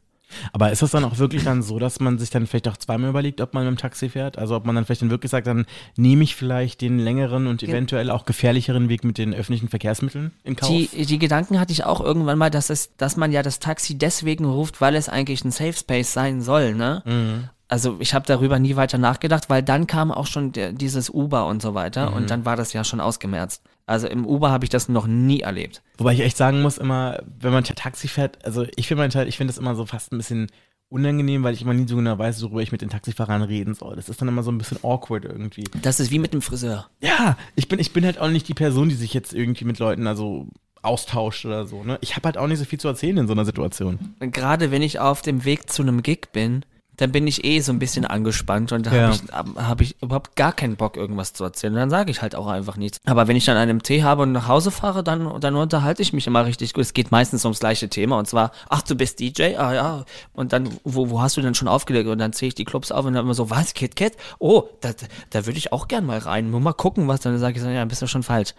Aber ist das dann auch wirklich dann so, dass man sich dann vielleicht auch zweimal überlegt, ob man mit dem Taxi fährt? Also ob man dann vielleicht dann wirklich sagt, dann nehme ich vielleicht den längeren und eventuell auch gefährlicheren Weg mit den öffentlichen Verkehrsmitteln in Kauf? Die, die Gedanken hatte ich auch irgendwann mal, dass es, dass man ja das Taxi deswegen ruft, weil es eigentlich ein Safe Space sein soll, ne? Mhm. Also ich habe darüber nie weiter nachgedacht, weil dann kam auch schon der, dieses Uber und so weiter Mhm. und dann war das ja schon ausgemerzt. Also im Uber habe ich das noch nie erlebt. Wobei ich echt sagen muss, immer, wenn man Taxi fährt, also ich finde ich finde das immer so fast ein bisschen unangenehm, weil ich immer nie so genau weiß, worüber ich mit den Taxifahrern reden soll. Das ist dann immer so ein bisschen awkward irgendwie. Das ist wie mit dem Friseur. Ja, ich bin, ich bin halt auch nicht die Person, die sich jetzt irgendwie mit Leuten also austauscht oder so. Ne? Ich habe halt auch nicht so viel zu erzählen in so einer Situation. Gerade wenn ich auf dem Weg zu einem Gig bin, dann bin ich eh so ein bisschen angespannt und da Ja. habe ich, hab- hab ich überhaupt gar keinen Bock, irgendwas zu erzählen. Dann sage ich halt auch einfach nichts. Aber wenn ich dann einen Tee habe und nach Hause fahre, dann, dann unterhalte ich mich immer richtig gut. Es geht meistens ums gleiche Thema und zwar, ach, du bist DJ? Ah ja. Und dann, wo, wo hast du denn schon aufgelegt? Und dann zähle ich die Clubs auf und dann immer so, was, Kit Kat? Oh, da, da würde ich auch gern mal rein. Nur mal gucken, was. Dann sage ich so, ja, bist du schon falsch.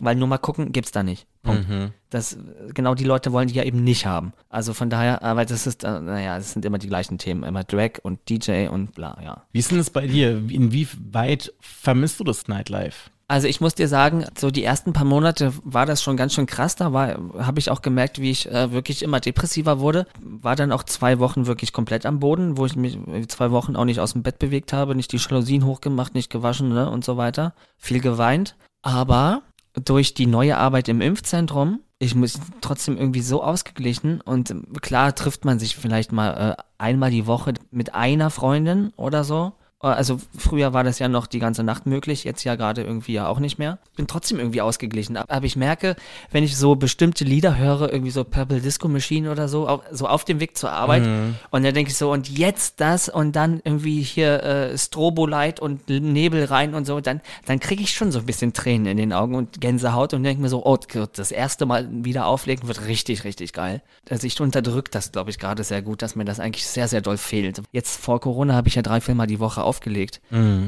Weil nur mal gucken gibt's da nicht. Punkt. Das, genau die Leute wollen die ja eben nicht haben. Also von daher, aber das ist, äh, naja, das sind immer die gleichen Themen. Immer Drag und DJ und bla, ja. Wie ist denn das bei dir? Inwieweit vermisst du das Nightlife? Also ich muss dir sagen, so die ersten paar Monate war das schon ganz schön krass. Da war, habe ich auch gemerkt, wie ich äh, wirklich immer depressiver wurde. War dann auch zwei Wochen wirklich komplett am Boden, wo ich mich zwei Wochen auch nicht aus dem Bett bewegt habe, nicht die Jalousien hochgemacht, nicht gewaschen ne, und so weiter. Viel geweint. Aber durch die neue Arbeit im Impfzentrum, ich muss trotzdem irgendwie so ausgeglichen und ähm, klar trifft man sich vielleicht mal äh, einmal die Woche mit einer Freundin oder so. Äh, Also früher war das ja noch die ganze Nacht möglich, jetzt ja gerade irgendwie ja auch nicht mehr. Bin trotzdem irgendwie ausgeglichen. Aber ich merke, wenn ich so bestimmte Lieder höre, irgendwie so Purple Disco Machine oder so, au- so auf dem Weg zur Arbeit, und dann denke ich so, und jetzt das und dann irgendwie hier äh, Strobolight und Nebel rein und so, dann, dann kriege ich schon so ein bisschen Tränen in den Augen und Gänsehaut und denke mir so, oh, das erste Mal wieder auflegen wird richtig, richtig geil. Also ich unterdrück das, glaube ich, gerade sehr gut, dass mir das eigentlich sehr, sehr doll fehlt. Jetzt vor Corona habe ich ja drei, vier Mal die Woche aufgelegt.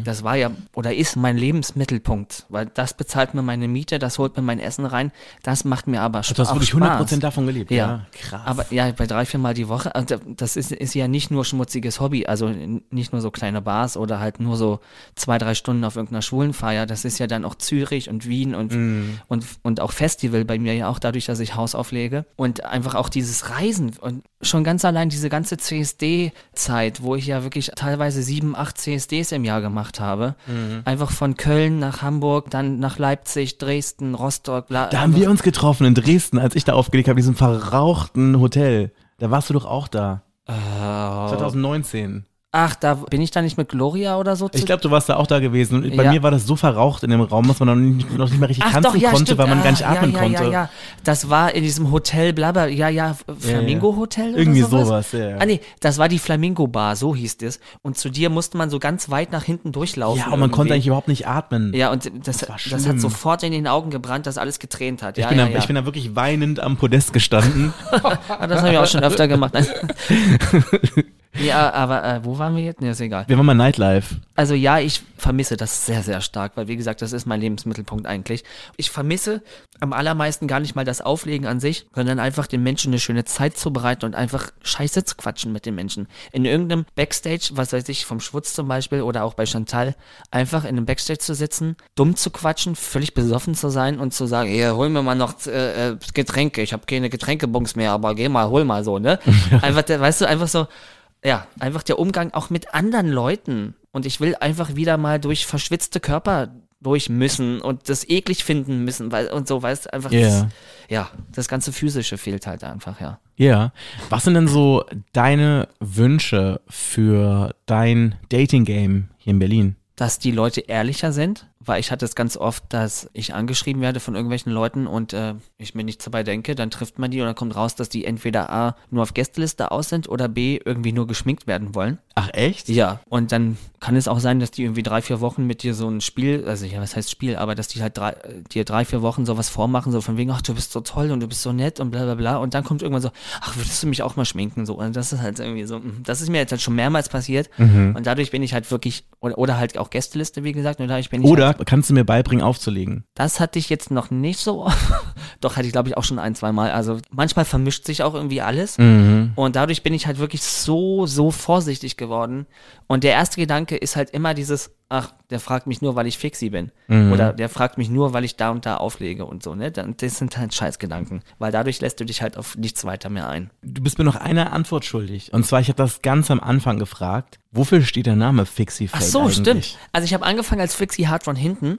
Das war ja oder ist mein Lebensmittelpunkt, weil das bezahlt mir meine Miete, das holt mir mein Essen rein, das macht mir aber Du hast auch wirklich Spaß. 100% davon gelebt. Ja, krass. Aber ja, bei drei, vier Mal die Woche, also das ist, ist ja nicht nur schmutziges Hobby, also nicht nur so kleine Bars oder halt nur so zwei, drei Stunden auf irgendeiner Schwulenfeier. Das ist ja dann auch Zürich und Wien und, und, und auch Festival bei mir ja auch dadurch, dass ich Haus auflege. Und einfach auch dieses Reisen und schon ganz allein diese ganze CSD-Zeit, wo ich ja wirklich teilweise sieben, acht CSDs im Jahr gemacht habe. Einfach von Köln nach Hamburg, dann nach Leipzig, Dresden, Rostock. bla- da haben wir uns getroffen in Dresden, als ich da aufgelegt habe, in diesem verrauchten Hotel. Da warst du doch auch da. Äh, 2019. Ach, da bin ich da nicht mit Gloria oder so? Ich glaube, du warst da auch da gewesen. Und bei Ja. mir war das so verraucht in dem Raum, dass man noch nicht, noch nicht mehr richtig Ach tanzen doch, ja, konnte, stimmt. weil man ah, gar nicht atmen ja, ja, konnte. Ja, ja, Das war in diesem Hotel, blabla, ja, ja, Flamingo Hotel Irgendwie sowas. sowas, ja. Ah nee, das war die Flamingo Bar, so hieß das. Und zu dir musste man so ganz weit nach hinten durchlaufen. Ja, und man konnte irgendwie. eigentlich überhaupt nicht atmen. Ja, und das, das, schlimm. hat sofort in den Augen gebrannt, dass alles getränt hat. Ich, bin da, ich bin da wirklich weinend am Podest gestanden. Ah, das habe ich auch schon öfter gemacht. ja, aber äh, wo waren wir jetzt? Nee, ist egal. Wir waren mal Nightlife. Also ja, ich vermisse das sehr, sehr stark, weil wie gesagt, das ist mein Lebensmittelpunkt eigentlich. Ich vermisse am allermeisten gar nicht mal das Auflegen an sich, sondern einfach den Menschen eine schöne Zeit zu bereiten und einfach Scheiße zu quatschen mit den Menschen. In irgendeinem Backstage, was weiß ich, vom Schwutz zum Beispiel oder auch bei Chantal, einfach in einem Backstage zu sitzen, dumm zu quatschen, völlig besoffen zu sein und zu sagen, hier, hol mir mal noch äh, äh, Getränke, ich habe keine Getränkebons mehr, aber geh mal, hol mal so, ne? Einfach, weißt du, einfach so, ja, einfach der Umgang auch mit anderen Leuten. Und ich will einfach wieder mal durch verschwitzte Körper durch müssen und das eklig finden müssen, weil und so, weißt einfach Ja. das, ja, das ganze Physische fehlt halt einfach, ja. Ja. Was sind denn so deine Wünsche für dein Dating-Game hier in Berlin? Dass die Leute ehrlicher sind weil ich hatte es ganz oft, dass ich angeschrieben werde von irgendwelchen Leuten und äh, ich mir nichts dabei denke, dann trifft man die und dann kommt raus, dass die entweder A nur auf Gästeliste aus sind oder B irgendwie nur geschminkt werden wollen. Ach echt? Ja, und dann kann es auch sein, dass die irgendwie drei, vier Wochen mit dir so ein Spiel, also ja, was heißt Spiel, aber dass die halt drei, äh, dir drei, vier Wochen sowas vormachen, so von wegen, ach, du bist so toll und du bist so nett und bla bla bla. Und dann kommt irgendwann so, ach, würdest du mich auch mal schminken? So, und das ist halt irgendwie so, mm, das ist mir jetzt halt schon mehrmals passiert. Und dadurch bin ich halt wirklich, oder, oder halt auch Gästeliste, wie gesagt, und dadurch bin ich Oder halt, kannst du mir beibringen, aufzulegen? das hatte ich jetzt noch nicht so. Doch, hatte ich glaube ich auch schon ein, zwei Mal. Also manchmal vermischt sich auch irgendwie alles. Und dadurch bin ich halt wirklich so, so vorsichtig geworden. Und der erste Gedanke ist halt immer dieses, ach, der fragt mich nur, weil ich fixi bin. Oder der fragt mich nur, weil ich da und da auflege und so, ne? Dann- Das sind halt Scheißgedanken. Weil dadurch lässt du dich halt auf nichts weiter mehr ein. Du bist mir noch eine Antwort schuldig. Und zwar, ich habe das ganz am Anfang gefragt. Wofür steht der Name Fixie Ach Fake so, eigentlich? stimmt. Also ich habe angefangen als Fixie hart von hinten.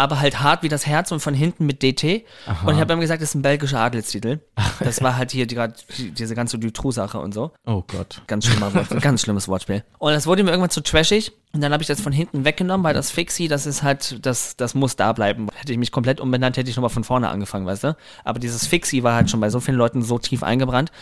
Aber halt hart wie das Herz und von hinten mit DT. Und ich habe ihm gesagt, das ist ein belgischer Adelstitel. Das war halt hier die, die, diese ganze Dutroux-Sache und so. Oh Gott. Ganz, schlimmer Wort, ganz schlimmes Wortspiel. Und das wurde mir irgendwann zu trashig. Und dann habe ich das von hinten weggenommen, weil das Fixie, das ist halt, das, das muss da bleiben. Hätte ich mich komplett umbenannt, hätte ich nochmal von vorne angefangen, weißt du? Aber dieses Fixie war halt schon bei so vielen Leuten so tief eingebrannt.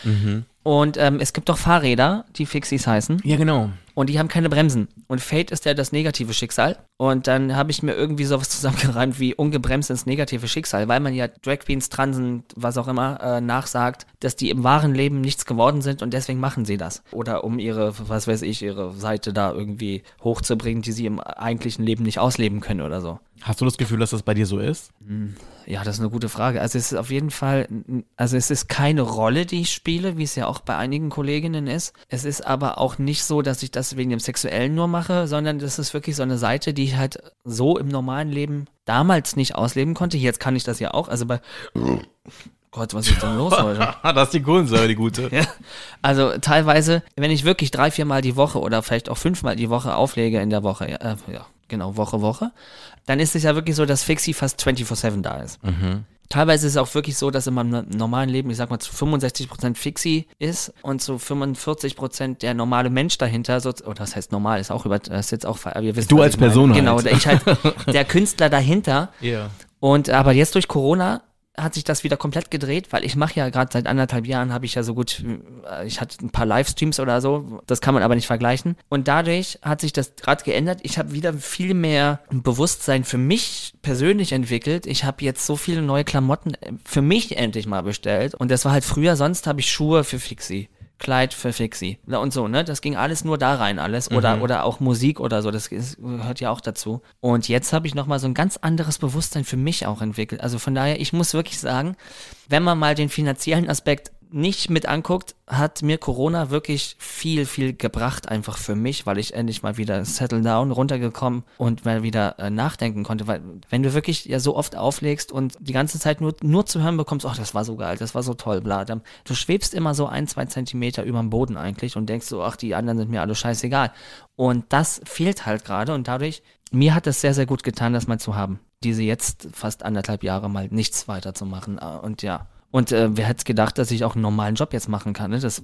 Und ähm, es gibt doch Fahrräder, die Fixies heißen. Ja, genau. Und die haben keine Bremsen. Und Fate ist ja das negative Schicksal. Und dann habe ich mir irgendwie sowas zusammengereimt wie ungebremst ins negative Schicksal, weil man ja Drag Queens, Transen, was auch immer, äh, nachsagt, dass die im wahren Leben nichts geworden sind und deswegen machen sie das. Oder um ihre, was weiß ich, ihre Seite da irgendwie hochzubringen, die sie im eigentlichen Leben nicht ausleben können oder so. Hast du das Gefühl, dass das bei dir so ist? Ja, das ist eine gute Frage. Also es ist auf jeden Fall, also es ist keine Rolle, die ich spiele, wie es ja auch bei einigen Kolleginnen ist. Es ist aber auch nicht so, dass ich das wegen dem Sexuellen nur mache, sondern das ist wirklich so eine Seite, die ich halt so im normalen Leben damals nicht ausleben konnte. Jetzt kann ich das ja auch. Also bei Gott, was ist denn los heute? das ist die Kohlensäure, die gute. Ja. Also teilweise, wenn ich wirklich drei, vier Mal die Woche oder vielleicht auch fünfmal die Woche auflege in der Woche, äh, ja genau, Woche, Woche, dann ist es ja wirklich so, dass Fixie fast 24-7 da ist. Teilweise ist es auch wirklich so, dass in meinem normalen Leben, ich sag mal, zu 65% Fixie ist und zu 45% der normale Mensch dahinter, so, oder das heißt normal, ist auch über, das ist jetzt auch, ihr wisst, Du als. Person halt. Genau, der, ich halt, der Künstler dahinter. Ja. Und aber jetzt durch Corona hat sich das wieder komplett gedreht, weil ich mache ja gerade seit anderthalb Jahren habe ich ja so gut, äh, ich hatte ein paar Livestreams oder so, das kann man aber nicht vergleichen. Und dadurch hat sich das gerade geändert. Ich habe wieder viel mehr Bewusstsein für mich persönlich entwickelt. Ich habe jetzt so viele neue Klamotten äh, für mich endlich mal bestellt. Und das war halt früher, sonst habe ich Schuhe für Fixie. Kleid für Fixie. Und so, ne? Das ging alles nur da rein, alles. Oder, oder auch Musik oder so. Das ist, gehört ja auch dazu. Und jetzt habe ich nochmal so ein ganz anderes Bewusstsein für mich auch entwickelt. Also von daher, ich muss wirklich sagen, wenn man mal den finanziellen Aspekt nicht mit anguckt, hat mir Corona wirklich viel, viel gebracht, einfach für mich, weil ich endlich mal wieder settle down, runtergekommen und mal wieder äh, nachdenken konnte. Weil wenn du wirklich ja so oft auflegst und die ganze Zeit nur, nur zu hören bekommst, ach, das war so geil, das war so toll, bla, dann, du schwebst immer so ein, zwei Zentimeter über dem Boden eigentlich und denkst so, ach, die anderen sind mir alle scheißegal. Und das fehlt halt gerade und dadurch, mir hat es sehr, sehr gut getan, das mal zu haben. Diese jetzt fast anderthalb Jahre mal nichts weiter zu machen. Äh, Und ja, und äh, wer hätte gedacht, dass ich auch einen normalen Job jetzt machen kann? Ne? Das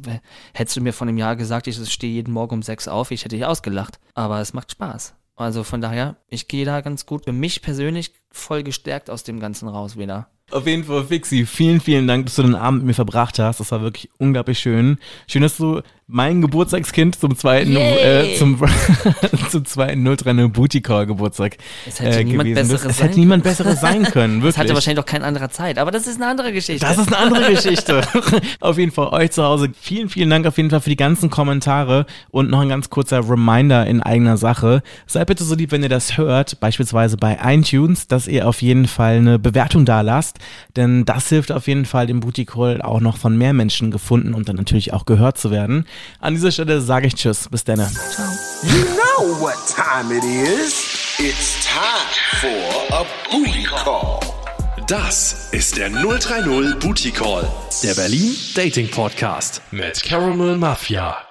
hättest du mir vor einem Jahr gesagt, ich stehe jeden Morgen um sechs auf, ich hätte dich ausgelacht. Aber es macht Spaß. Also von daher, ich gehe da ganz gut für mich persönlich voll gestärkt aus dem Ganzen raus wieder. Auf jeden Fall, Fixi, vielen, vielen Dank, dass du den Abend mit mir verbracht hast. Das war wirklich unglaublich schön. Schön, dass du mein Geburtstagskind zum zweiten, äh, zum, zum zweiten 030 Booty Call Geburtstag Es hätte äh, niemand gewesen. Besseres Es hätte sein niemand Besseres sein können, wirklich. Das hatte wahrscheinlich auch kein anderer Zeit, aber das ist eine andere Geschichte. Das ist eine andere Geschichte. auf jeden Fall euch zu Hause. Vielen, vielen Dank auf jeden Fall für die ganzen Kommentare und noch ein ganz kurzer Reminder in eigener Sache. Seid bitte so lieb, wenn ihr das hört, beispielsweise bei iTunes, dass ihr auf jeden Fall eine Bewertung da lasst, denn das hilft auf jeden Fall dem Booty Call auch noch von mehr Menschen gefunden und dann natürlich auch gehört zu werden. An dieser Stelle sage ich Tschüss. Bis dann. You know what time it is. It's time for a booty call. Das ist der 030 Booty Call, der Berlin Dating Podcast mit Caramel Mafia.